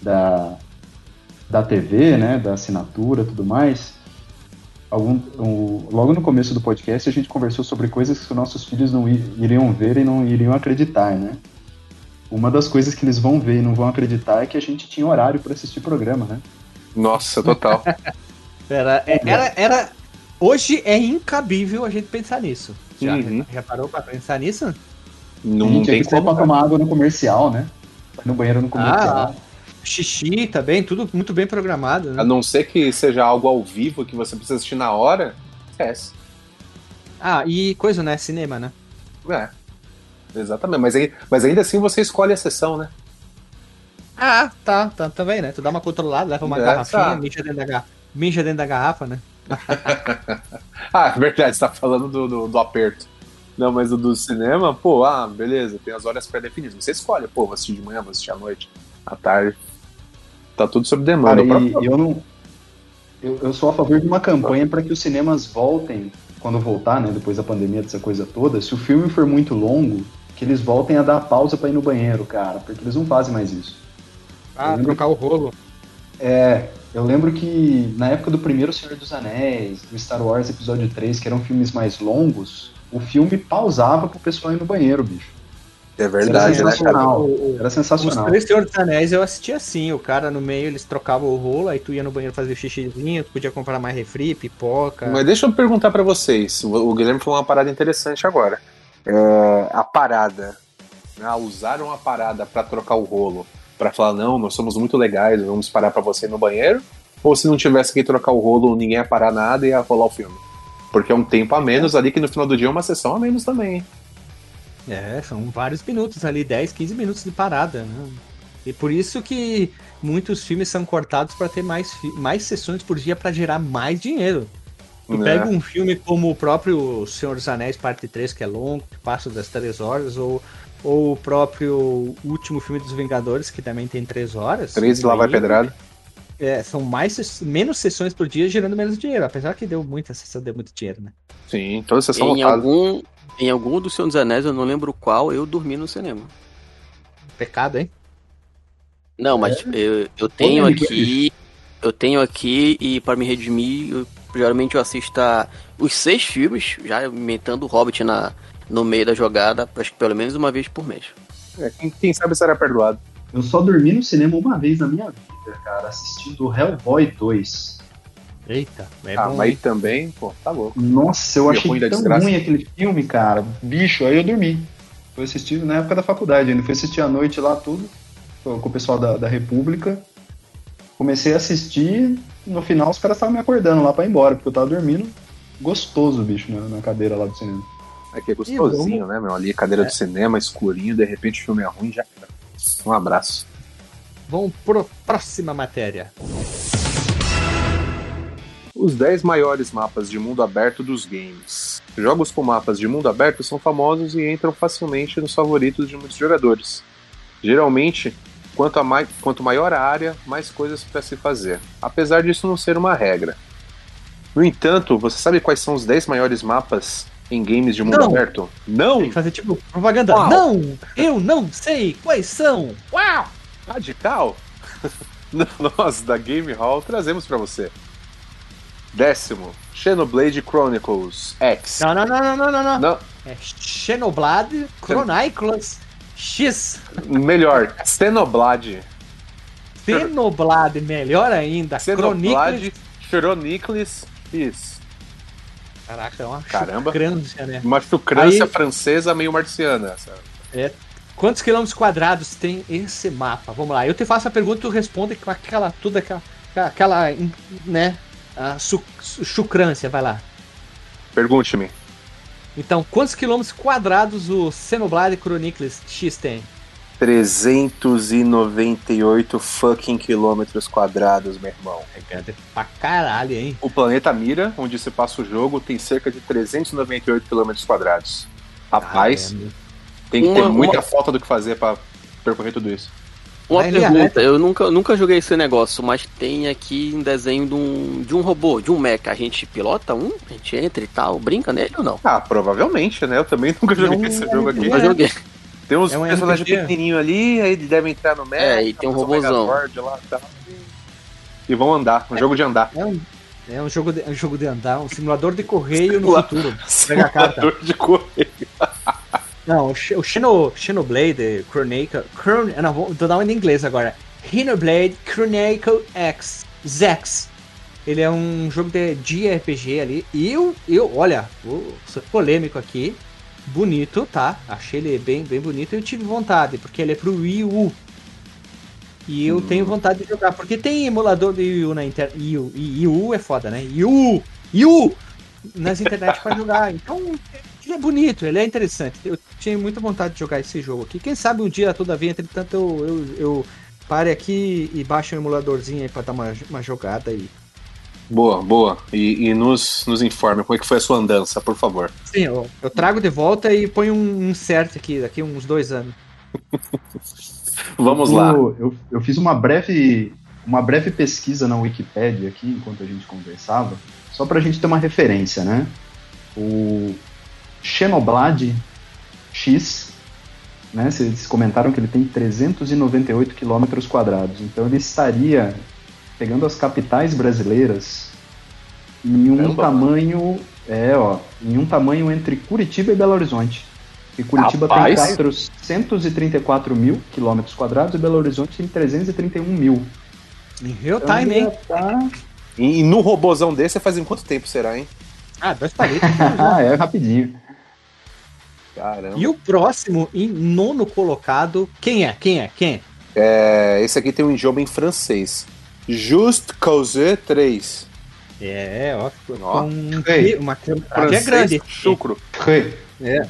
da, da TV, né? Da assinatura e tudo mais algum, um, logo no começo do podcast a gente conversou sobre coisas que os nossos filhos não iriam ver e não iriam acreditar, né? Uma das coisas que eles vão ver e não vão acreditar é que a gente tinha horário para assistir programa, né? Nossa, total. era, é, era, era, hoje é incabível a gente pensar nisso. Já, uhum. já parou para pensar nisso? Não, não tem como. pra tomar água no comercial, né? no banheiro no comercial. Ah, xixi também, tudo muito bem programado. Né? A não ser que seja algo ao vivo que você precisa assistir na hora, esquece. Ah, e coisa, né? Cinema, né? É. Exatamente, mas, aí, mas ainda assim você escolhe a sessão, né? Ah, tá, tá também, né? Tu dá uma controlada, leva uma é, garrafinha, tá. mija, dentro da, mija dentro da garrafa, né? ah, é verdade, você tá falando do, do, do, aperto. Não, mas o do cinema, pô, ah, beleza, tem as horas pré-definidas. Você escolhe, pô, vou assistir de manhã, vou assistir à noite à tarde. Tá tudo sob demanda. Cara, e, eu não. Eu, eu sou a favor de uma campanha para que os cinemas voltem, quando voltar, né, depois da pandemia, dessa coisa toda, se o filme for muito longo, que eles voltem a dar pausa para ir no banheiro, cara, porque eles não fazem mais isso. Ah, trocar o rolo. É, eu lembro que na época do primeiro Senhor dos Anéis, do Star Wars Episódio 3, que eram filmes mais longos, o filme pausava pro pessoal ir no banheiro, bicho. É verdade, era sensacional. Né, Era sensacional. Os três Senhores dos Anéis eu assistia assim, o cara no meio eles trocavam o rolo, aí tu ia no banheiro fazer o xixizinho, tu podia comprar mais refri, pipoca. Mas deixa eu perguntar para vocês, o Guilherme falou uma parada interessante agora. É, a parada, né, usaram a parada para trocar o rolo, para falar, não, nós somos muito legais, vamos parar para você no banheiro, ou se não tivesse que trocar o rolo, ninguém ia parar nada e ia rolar o filme. Porque é um tempo a menos ali, que no final do dia é uma sessão a menos também? É, são vários minutos ali, 10, 15 minutos de parada, né? E por isso que muitos filmes são cortados para ter mais, mais sessões por dia para gerar mais dinheiro. Tu é. pega um filme como o próprio Senhor dos Anéis, parte 3, que é longo, que passa das 3 horas, ou, ou o próprio último filme dos Vingadores, que também tem 3 horas. 3 lá vai pedrado. É, são mais menos sessões por dia gerando menos dinheiro, apesar que deu muita sessão, deu muito dinheiro, né? Sim, toda sessão em lotada. algum em algum do Senhor dos Anéis, eu não lembro qual, eu dormi no cinema. Pecado, hein? Não, mas é. eu, eu tenho aqui. Eu tenho aqui e para me redimir, eu, geralmente eu assisto a, os seis filmes, já inventando o Hobbit na, no meio da jogada, acho que pelo menos uma vez por mês. É, quem, quem sabe será perdoado. Eu só dormi no cinema uma vez na minha vida, cara, assistindo Hellboy 2. Eita, é ah, bom. mas aí também, pô, tá louco. Nossa, eu achei tão desgraça. ruim aquele filme, cara. Bicho, aí eu dormi. Foi assistir na época da faculdade ainda. Fui assistir à noite lá tudo, com o pessoal da, da República. Comecei a assistir, no final os caras estavam me acordando lá pra ir embora, porque eu tava dormindo gostoso, bicho, na, na cadeira lá do cinema. É que é gostosinho, né, meu? Ali, cadeira é. do cinema, escurinho, de repente o filme é ruim, já. Um abraço. Vamos pro próxima matéria. os 10 maiores mapas de mundo aberto dos games. Jogos com mapas de mundo aberto são famosos e entram facilmente nos favoritos de muitos jogadores. Geralmente, quanto, mai quanto maior a área, mais coisas para se fazer, apesar disso não ser uma regra. No entanto, você sabe quais são os 10 maiores mapas em games de mundo Não. aberto? Não! Tem que fazer tipo propaganda. Uau. Não, eu não sei quais são. Uau! Radical? Nós, da Game Hall, trazemos para você. Décimo, Xenoblade Chronicles X. Não, não, não, não, não, não, não. Não, É Xenoblade Chronicles X. melhor, Xenoblade. Xenoblade, melhor ainda. Xenoblade Chronicles. Caraca, é uma Caramba. chucrância, né? Uma chucrância Aí- francesa meio marciana. sabe? Quantos quilômetros quadrados tem esse mapa? Vamos lá, eu te faço a pergunta e tu responde com aquela, tudo aquela, aquela né, a chucrância, vai lá. Pergunte-me. Então, quantos quilômetros quadrados o Xenoblade Chronicles X tem? 398 fucking quilômetros quadrados, meu irmão. É grande pra caralho, hein? O planeta Mira, onde se passa o jogo, tem cerca de 398 quilômetros quadrados. Rapaz, Caramba. tem que ter Uma- muita uma- falta do que fazer pra percorrer tudo isso. Uma Vai, Lia, pergunta, eu nunca, nunca joguei esse negócio, mas tem aqui um desenho de um, de um robô, de um mecha. A gente pilota um, a gente entra e tal, brinca nele ou não? Ah, provavelmente, né? Eu também nunca joguei Não, esse é jogo aqui. Nunca joguei. Tem uns É um personagens RPG. pequenininhos ali, aí eles devem entrar no mecha. É, e tem um. Megazord lá e tal. E vão andar, um jogo de andar. É um, é um jogo de, é um jogo de andar, um simulador de correio no futuro. Pega a carta. Simulador de correio. Não, o, X- o Xeno, Xenoblade Chronicle. Chron, não, vou vou dar um em inglês agora. Xenoblade Chronicle X. Zex. Ele é um jogo de, de RPG ali. E eu, eu olha, vou ser polêmico aqui. Bonito, tá? Achei ele bem, bem bonito e eu tive vontade, porque ele é pro Wii U. E eu tenho vontade de jogar, porque tem emulador de Wii U na internet. Wii U, Wii U é foda, né? Wii U! Wii U! Nas internet pra jogar. Então, ele é bonito, ele é interessante. Eu tinha muita vontade de jogar esse jogo aqui. Quem sabe um dia, todavia, entretanto, eu, eu, eu pare aqui e baixe um emuladorzinho aí pra dar uma, uma jogada aí. Boa, boa. E, e nos, nos informe como é que foi a sua andança, por favor. Sim, eu, eu trago de volta e ponho um insert aqui, daqui uns dois anos. Vamos eu, lá. Eu, eu fiz uma breve, uma breve pesquisa na Wikipédia aqui, enquanto a gente conversava, só pra gente ter uma referência, né? O Xenoblade X, né? Vocês comentaram que ele tem 398 quilômetros quadrados. Então ele estaria pegando as capitais brasileiras em um Caramba, tamanho, é, ó, em um tamanho entre Curitiba e Belo Horizonte. E Curitiba Rapaz. tem 434 mil quilômetros quadrados e Belo Horizonte tem 331 mil. Em real Então, time, hein? já tá- E, e no robozão desse faz em quanto tempo será, hein? Ah, dois palitos. Ah, é rapidinho. Caramba. e o próximo, em nono colocado, quem é? Quem é? Quem é? É, esse aqui tem um idioma em francês. Just Cause 3. É, ó, um- ei, uma quantidade é Francês grande. chucro. É.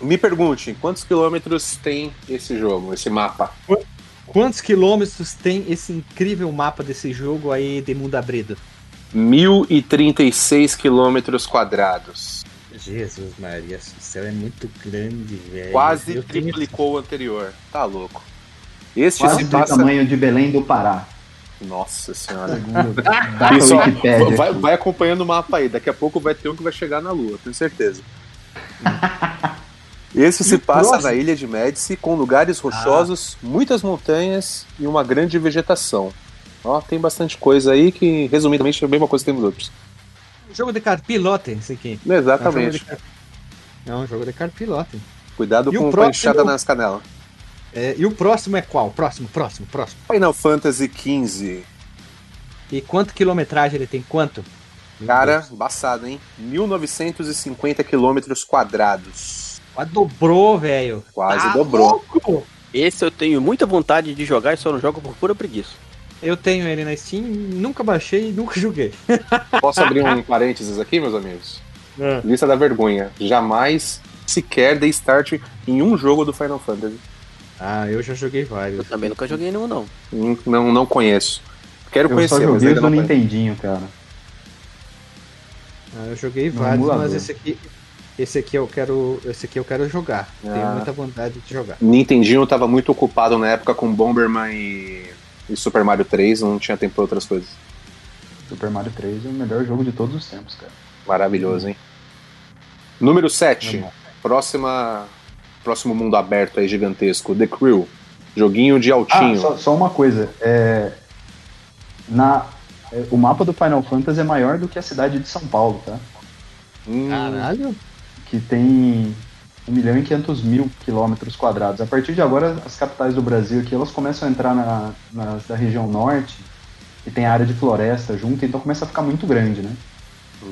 Me pergunte, quantos quilômetros tem esse jogo, esse mapa? Quantos quilômetros tem esse incrível mapa desse jogo aí de mundo abrido? 1036 quilômetros quadrados. Jesus Maria, o céu é muito grande, velho. Quase Eu tenho- triplicou o anterior. Tá louco. Este Quase se do passa. tamanho de Belém do Pará. Nossa senhora. Isso, vai, vai acompanhando o mapa aí. Daqui a pouco vai ter um que vai chegar na Lua, tenho certeza. Esse se passa próximo? na ilha de Médici, com lugares rochosos, muitas montanhas e uma grande vegetação. Ó, tem bastante coisa aí que, resumidamente, é a mesma coisa que tem nos outros. Jogo de carpilote, esse aqui. É um jogo Exatamente. É um jogo de carpilote. Cuidado E o com, a enxada nas canelas. É, e o próximo é qual? Próximo, próximo, próximo. Final Fantasy XV. E quanto quilometragem ele tem? Quanto? Cara, embaçado, hein? 1950 quilômetros quadrados. Quase dobrou, velho. Quase Tá dobrou. louco! Esse eu tenho muita vontade de jogar e só não jogo por pura preguiça. Eu tenho ele na Steam, nunca baixei e nunca joguei. Posso abrir um parênteses aqui, meus amigos? Lista da vergonha. Jamais sequer dei start em um jogo do Final Fantasy. Ah, eu já joguei Eu vários. também nunca joguei nenhum, não. Não, não, conheço. Quero Eu conhecer, só mas joguei ainda os do não conheço. Nintendinho, cara. Ah, eu joguei No vários, emulador. mas esse aqui, esse aqui eu quero, esse aqui eu quero jogar. Ah. Tenho muita vontade de jogar. Nintendinho tava muito ocupado na época com Bomberman e, e Super Mario 3, não tinha tempo pra outras coisas. Super Mario 3 é o melhor jogo de todos os tempos, cara. Maravilhoso, hein? Número 7. É. Próxima. Próximo mundo aberto aí gigantesco. The Crew. Joguinho de Ah, altinho. só, só uma coisa. É, na, é, o mapa do Final Fantasy é maior do que a cidade de São Paulo, tá? Hum, Caralho. Que tem 1 milhão e 500 mil quilômetros quadrados. A partir de agora, as capitais do Brasil aqui, elas começam a entrar na, da região norte e tem área de floresta junto, então começa a ficar muito grande, né?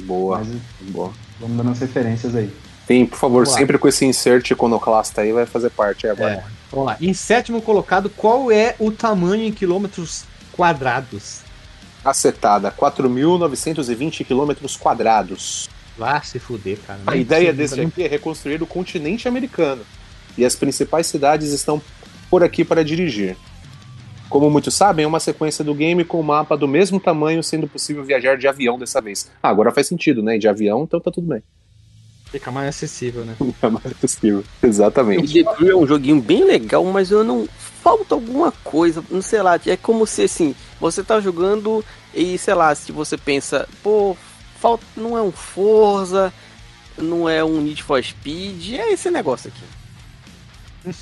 boa, Mas boa. vamos dando as referências aí. Tem, por favor, Vamos lá. sempre com esse insert iconoclasta aí, vai fazer parte aí agora. É. Vamos lá. Em sétimo colocado, qual é o tamanho em quilômetros quadrados? Acetada, 4.920 quilômetros quadrados. Vá se fuder, cara. A ideia desse aqui é reconstruir o continente americano. E as principais cidades estão por aqui para dirigir. Como muitos sabem, é uma sequência do game com o mapa do mesmo tamanho, sendo possível viajar de avião dessa vez. Ah, agora faz sentido, né? De avião, então tá tudo bem. Fica mais acessível, né? É mais possível. O Exatamente. The Crew é um joguinho bem legal, mas eu não. Falta alguma coisa, não sei lá. É como se assim, você tá jogando e sei lá, se você pensa, pô, falta, não é um Forza, não é um Need for Speed, é esse negócio aqui.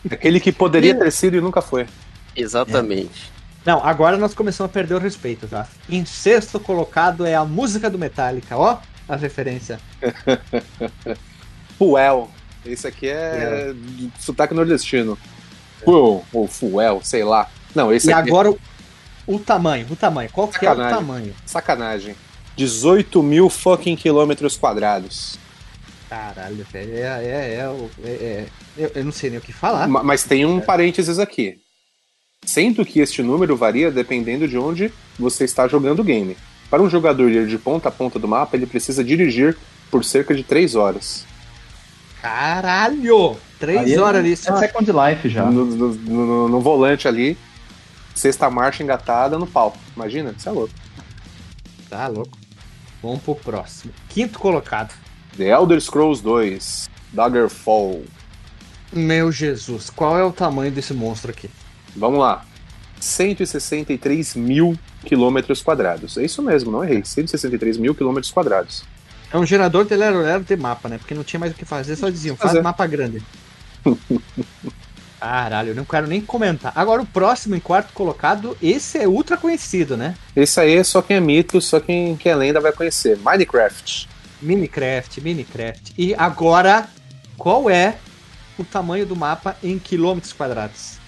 Aquele que poderia ter sido e nunca foi. Exatamente. Não, agora nós começamos a perder o respeito, tá? Em sexto colocado é a música do Metallica, ó, a referência. Fuel. Esse aqui é sotaque nordestino. Fuel, ou Fuel, sei lá. Não, esse e aqui agora o, o tamanho, o tamanho. Qual que é o tamanho? é sacanagem. 18 mil fucking quilômetros quadrados. Caralho, velho, é, é, é, o- é, é- eu, eu não sei nem o que falar. Ma- Mas tem um parênteses aqui. Sendo que este número varia dependendo de onde você está jogando o game. Para um jogador ir de ponta a ponta do mapa, ele precisa dirigir por cerca de 3 horas. Caralho! Três Aí é- horas ali É. Second Life já. No, no- no- no volante ali, sexta marcha engatada no pau. Imagina, isso é louco. Tá louco. Vamos pro próximo. Quinto colocado. The Elder Scrolls 2, Daggerfall. Meu Jesus, qual é o tamanho desse monstro aqui? Vamos lá. 163 mil quilômetros quadrados. É isso mesmo, não errei. 163 mil quilômetros quadrados. É um gerador de Lero Lero de mapa, né? Porque não tinha mais o que fazer, só diziam, faz Fazer. mapa grande. Caralho, eu não quero nem comentar. Agora o próximo em quarto colocado, esse é ultra conhecido, né? Esse aí é só quem é mito, só quem, quem é lenda vai conhecer. Minecraft. Minecraft, Minecraft. E agora, qual é o tamanho do mapa em quilômetros quadrados?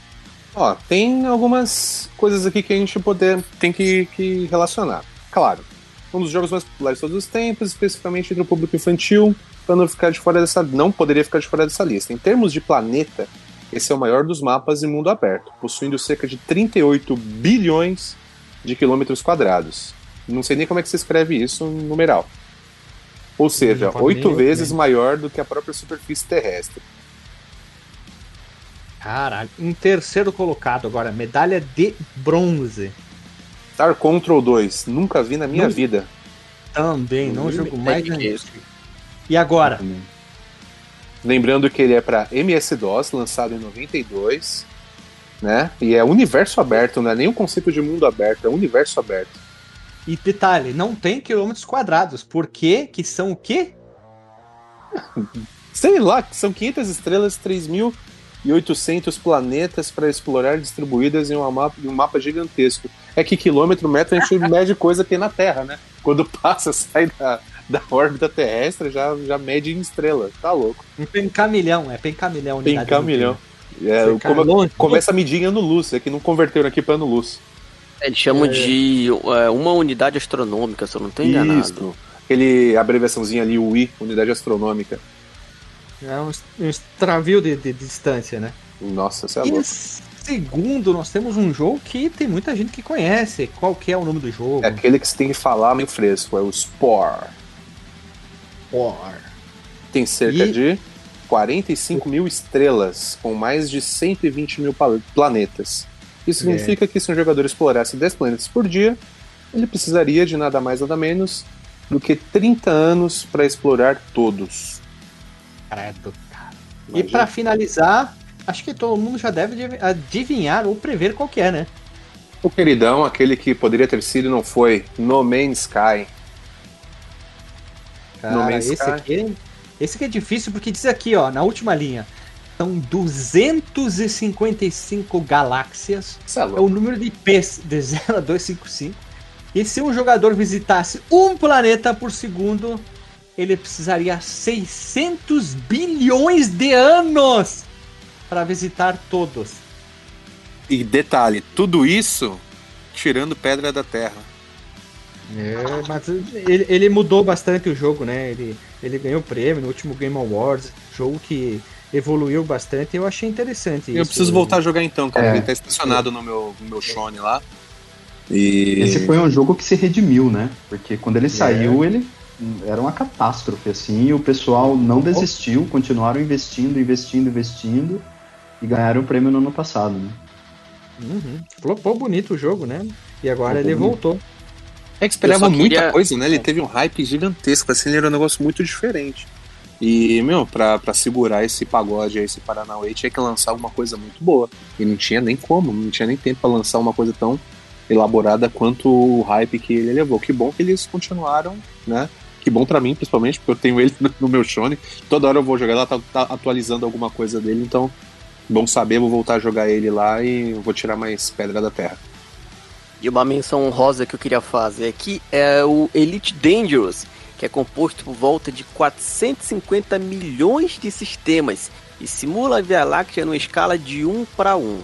Ó, tem algumas coisas aqui que a gente poder, tem que, que relacionar. Claro, um dos jogos mais populares de todos os tempos, especificamente entre o público infantil, para não ficar de fora dessa, não poderia ficar de fora dessa lista. Em termos de planeta, esse é o maior dos mapas em mundo aberto, possuindo cerca de 38 bilhões de quilômetros quadrados. Não sei nem como é que se escreve isso em numeral. Ou seja, Não oito vezes também. maior do que a própria superfície terrestre. Caralho. Em terceiro colocado agora, medalha de bronze. Star Control 2, nunca vi na minha Não- vida. Também, não Hum, jogo é mais que antigo. isso. E agora? Lembrando que ele é para MS-DOS, lançado em 92, né? E é universo aberto, não é nem o conceito de mundo aberto, é universo aberto. E detalhe, não tem quilômetros quadrados. Por quê? Que são o quê? Sei lá, são 500 estrelas, 3.800 planetas para explorar distribuídas em, uma mapa, em um mapa gigantesco. É que quilômetro, metro, a gente mede coisa que tem na Terra, né? Quando passa, sai da, da órbita terrestre, já, já mede em estrela. Tá louco. Um pencamilhão, é pencamilhão. Tem unidade camilhão. medida. É, come- longe. começa a medir em ano luz, é que não converteram aqui para ano luz. Eles chamam de é, uma unidade astronômica, se eu não estou enganado. Isso. Aquele abreviaçãozinha ali, o I, unidade astronômica. É um, um extravio de, de distância, né? Nossa, você é e louco. segundo, nós temos um jogo que tem muita gente que conhece. Qual que é o nome do jogo? É aquele que você tem que falar meio fresco, é o Spore. War. Tem cerca E- de 45 mil estrelas, com mais de 120 mil planetas. Isso significa é. que se um jogador explorasse 10 planetas por dia, ele precisaria de nada mais nada menos do que 30 anos para explorar todos. Credo, cara. E para finalizar, acho que todo mundo já deve adivinhar ou prever qual que é, né? O queridão, aquele que poderia ter sido e não foi, No Man's Sky. Cara, no Man's esse Sky. Aqui, esse aqui é difícil porque diz aqui, ó, na última linha, são 255 galáxias. É, é, o número de IPs de 0 a 255. E se um jogador visitasse um planeta por segundo, ele precisaria 600 bilhões de anos para visitar todos. E detalhe, tudo isso tirando pedra da terra. É, mas ele, ele, mudou bastante o jogo, né? Ele, ele ganhou prêmio no último Game Awards, jogo que evoluiu bastante. Eu achei interessante. Eu isso. preciso voltar a jogar então, cara. É. Ele tá estacionado no meu, no meu Shone lá. E... Esse foi um jogo que se redimiu, né? Porque quando ele é. saiu, ele era uma catástrofe, assim, e o pessoal não desistiu, continuaram investindo, investindo, investindo, e ganharam o prêmio no ano passado, né? Uhum. Flopou bonito o jogo, né? E agora Flopou ele bonito. voltou. É que esperava muita queria... coisa, né? Ele teve um hype gigantesco, assim, ele era um negócio muito diferente. E, meu, pra, pra segurar esse pagode aí, esse Paranauê, tinha que lançar alguma coisa muito boa. E não tinha nem como, não tinha nem tempo para lançar uma coisa tão elaborada quanto o hype que ele levou. Que bom que eles continuaram, né? Que bom para mim, principalmente, porque eu tenho ele no meu Shone. Toda hora eu vou jogar lá, tá, tá atualizando alguma coisa dele, então Bom saber, vou voltar a jogar ele lá e vou tirar mais pedra da terra. E uma menção rosa que eu queria fazer aqui é o Elite Dangerous, que é composto por volta de 450 milhões de sistemas e simula a Via Láctea numa escala de 1 para 1.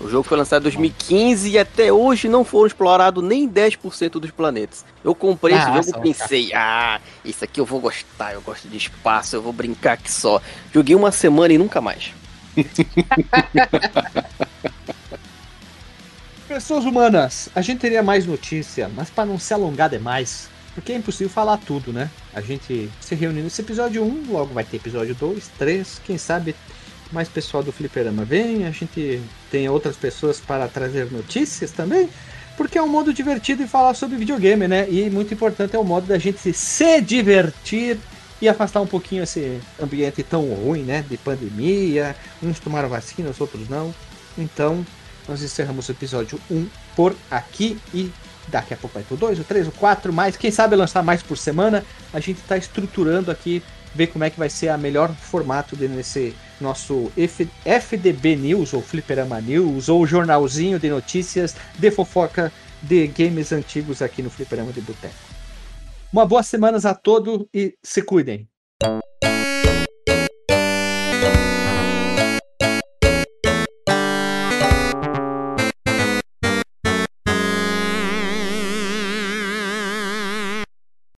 O jogo foi lançado em 2015 e até hoje não foram explorados nem 10% dos planetas. Eu comprei ah, esse jogo e pensei, ah, isso aqui eu vou gostar, eu gosto de espaço, eu vou brincar aqui só. Joguei uma semana e nunca mais. Pessoas humanas, a gente teria mais notícia, mas para não se alongar demais, porque é impossível falar tudo, né? A gente se reúne nesse episódio 1, logo vai ter episódio 2, 3, quem sabe mais pessoal do Fliperama vem, a gente tem outras pessoas para trazer notícias também, porque é um modo divertido de falar sobre videogame, né? E muito importante é o modo da gente se divertir e afastar um pouquinho esse ambiente tão ruim, né? De pandemia. Uns tomaram vacina, os outros não. Então, nós encerramos o episódio 1 por aqui e daqui a pouco vai ter o 2, o 3, o 4, mais. Quem sabe lançar mais por semana. A gente está estruturando aqui, ver como é que vai ser a melhor formato nesse nosso F FDB News, ou Fliperama News, ou jornalzinho de notícias de fofoca de games antigos aqui no Fliperama de Boteco. Uma boa semana a todos e se cuidem.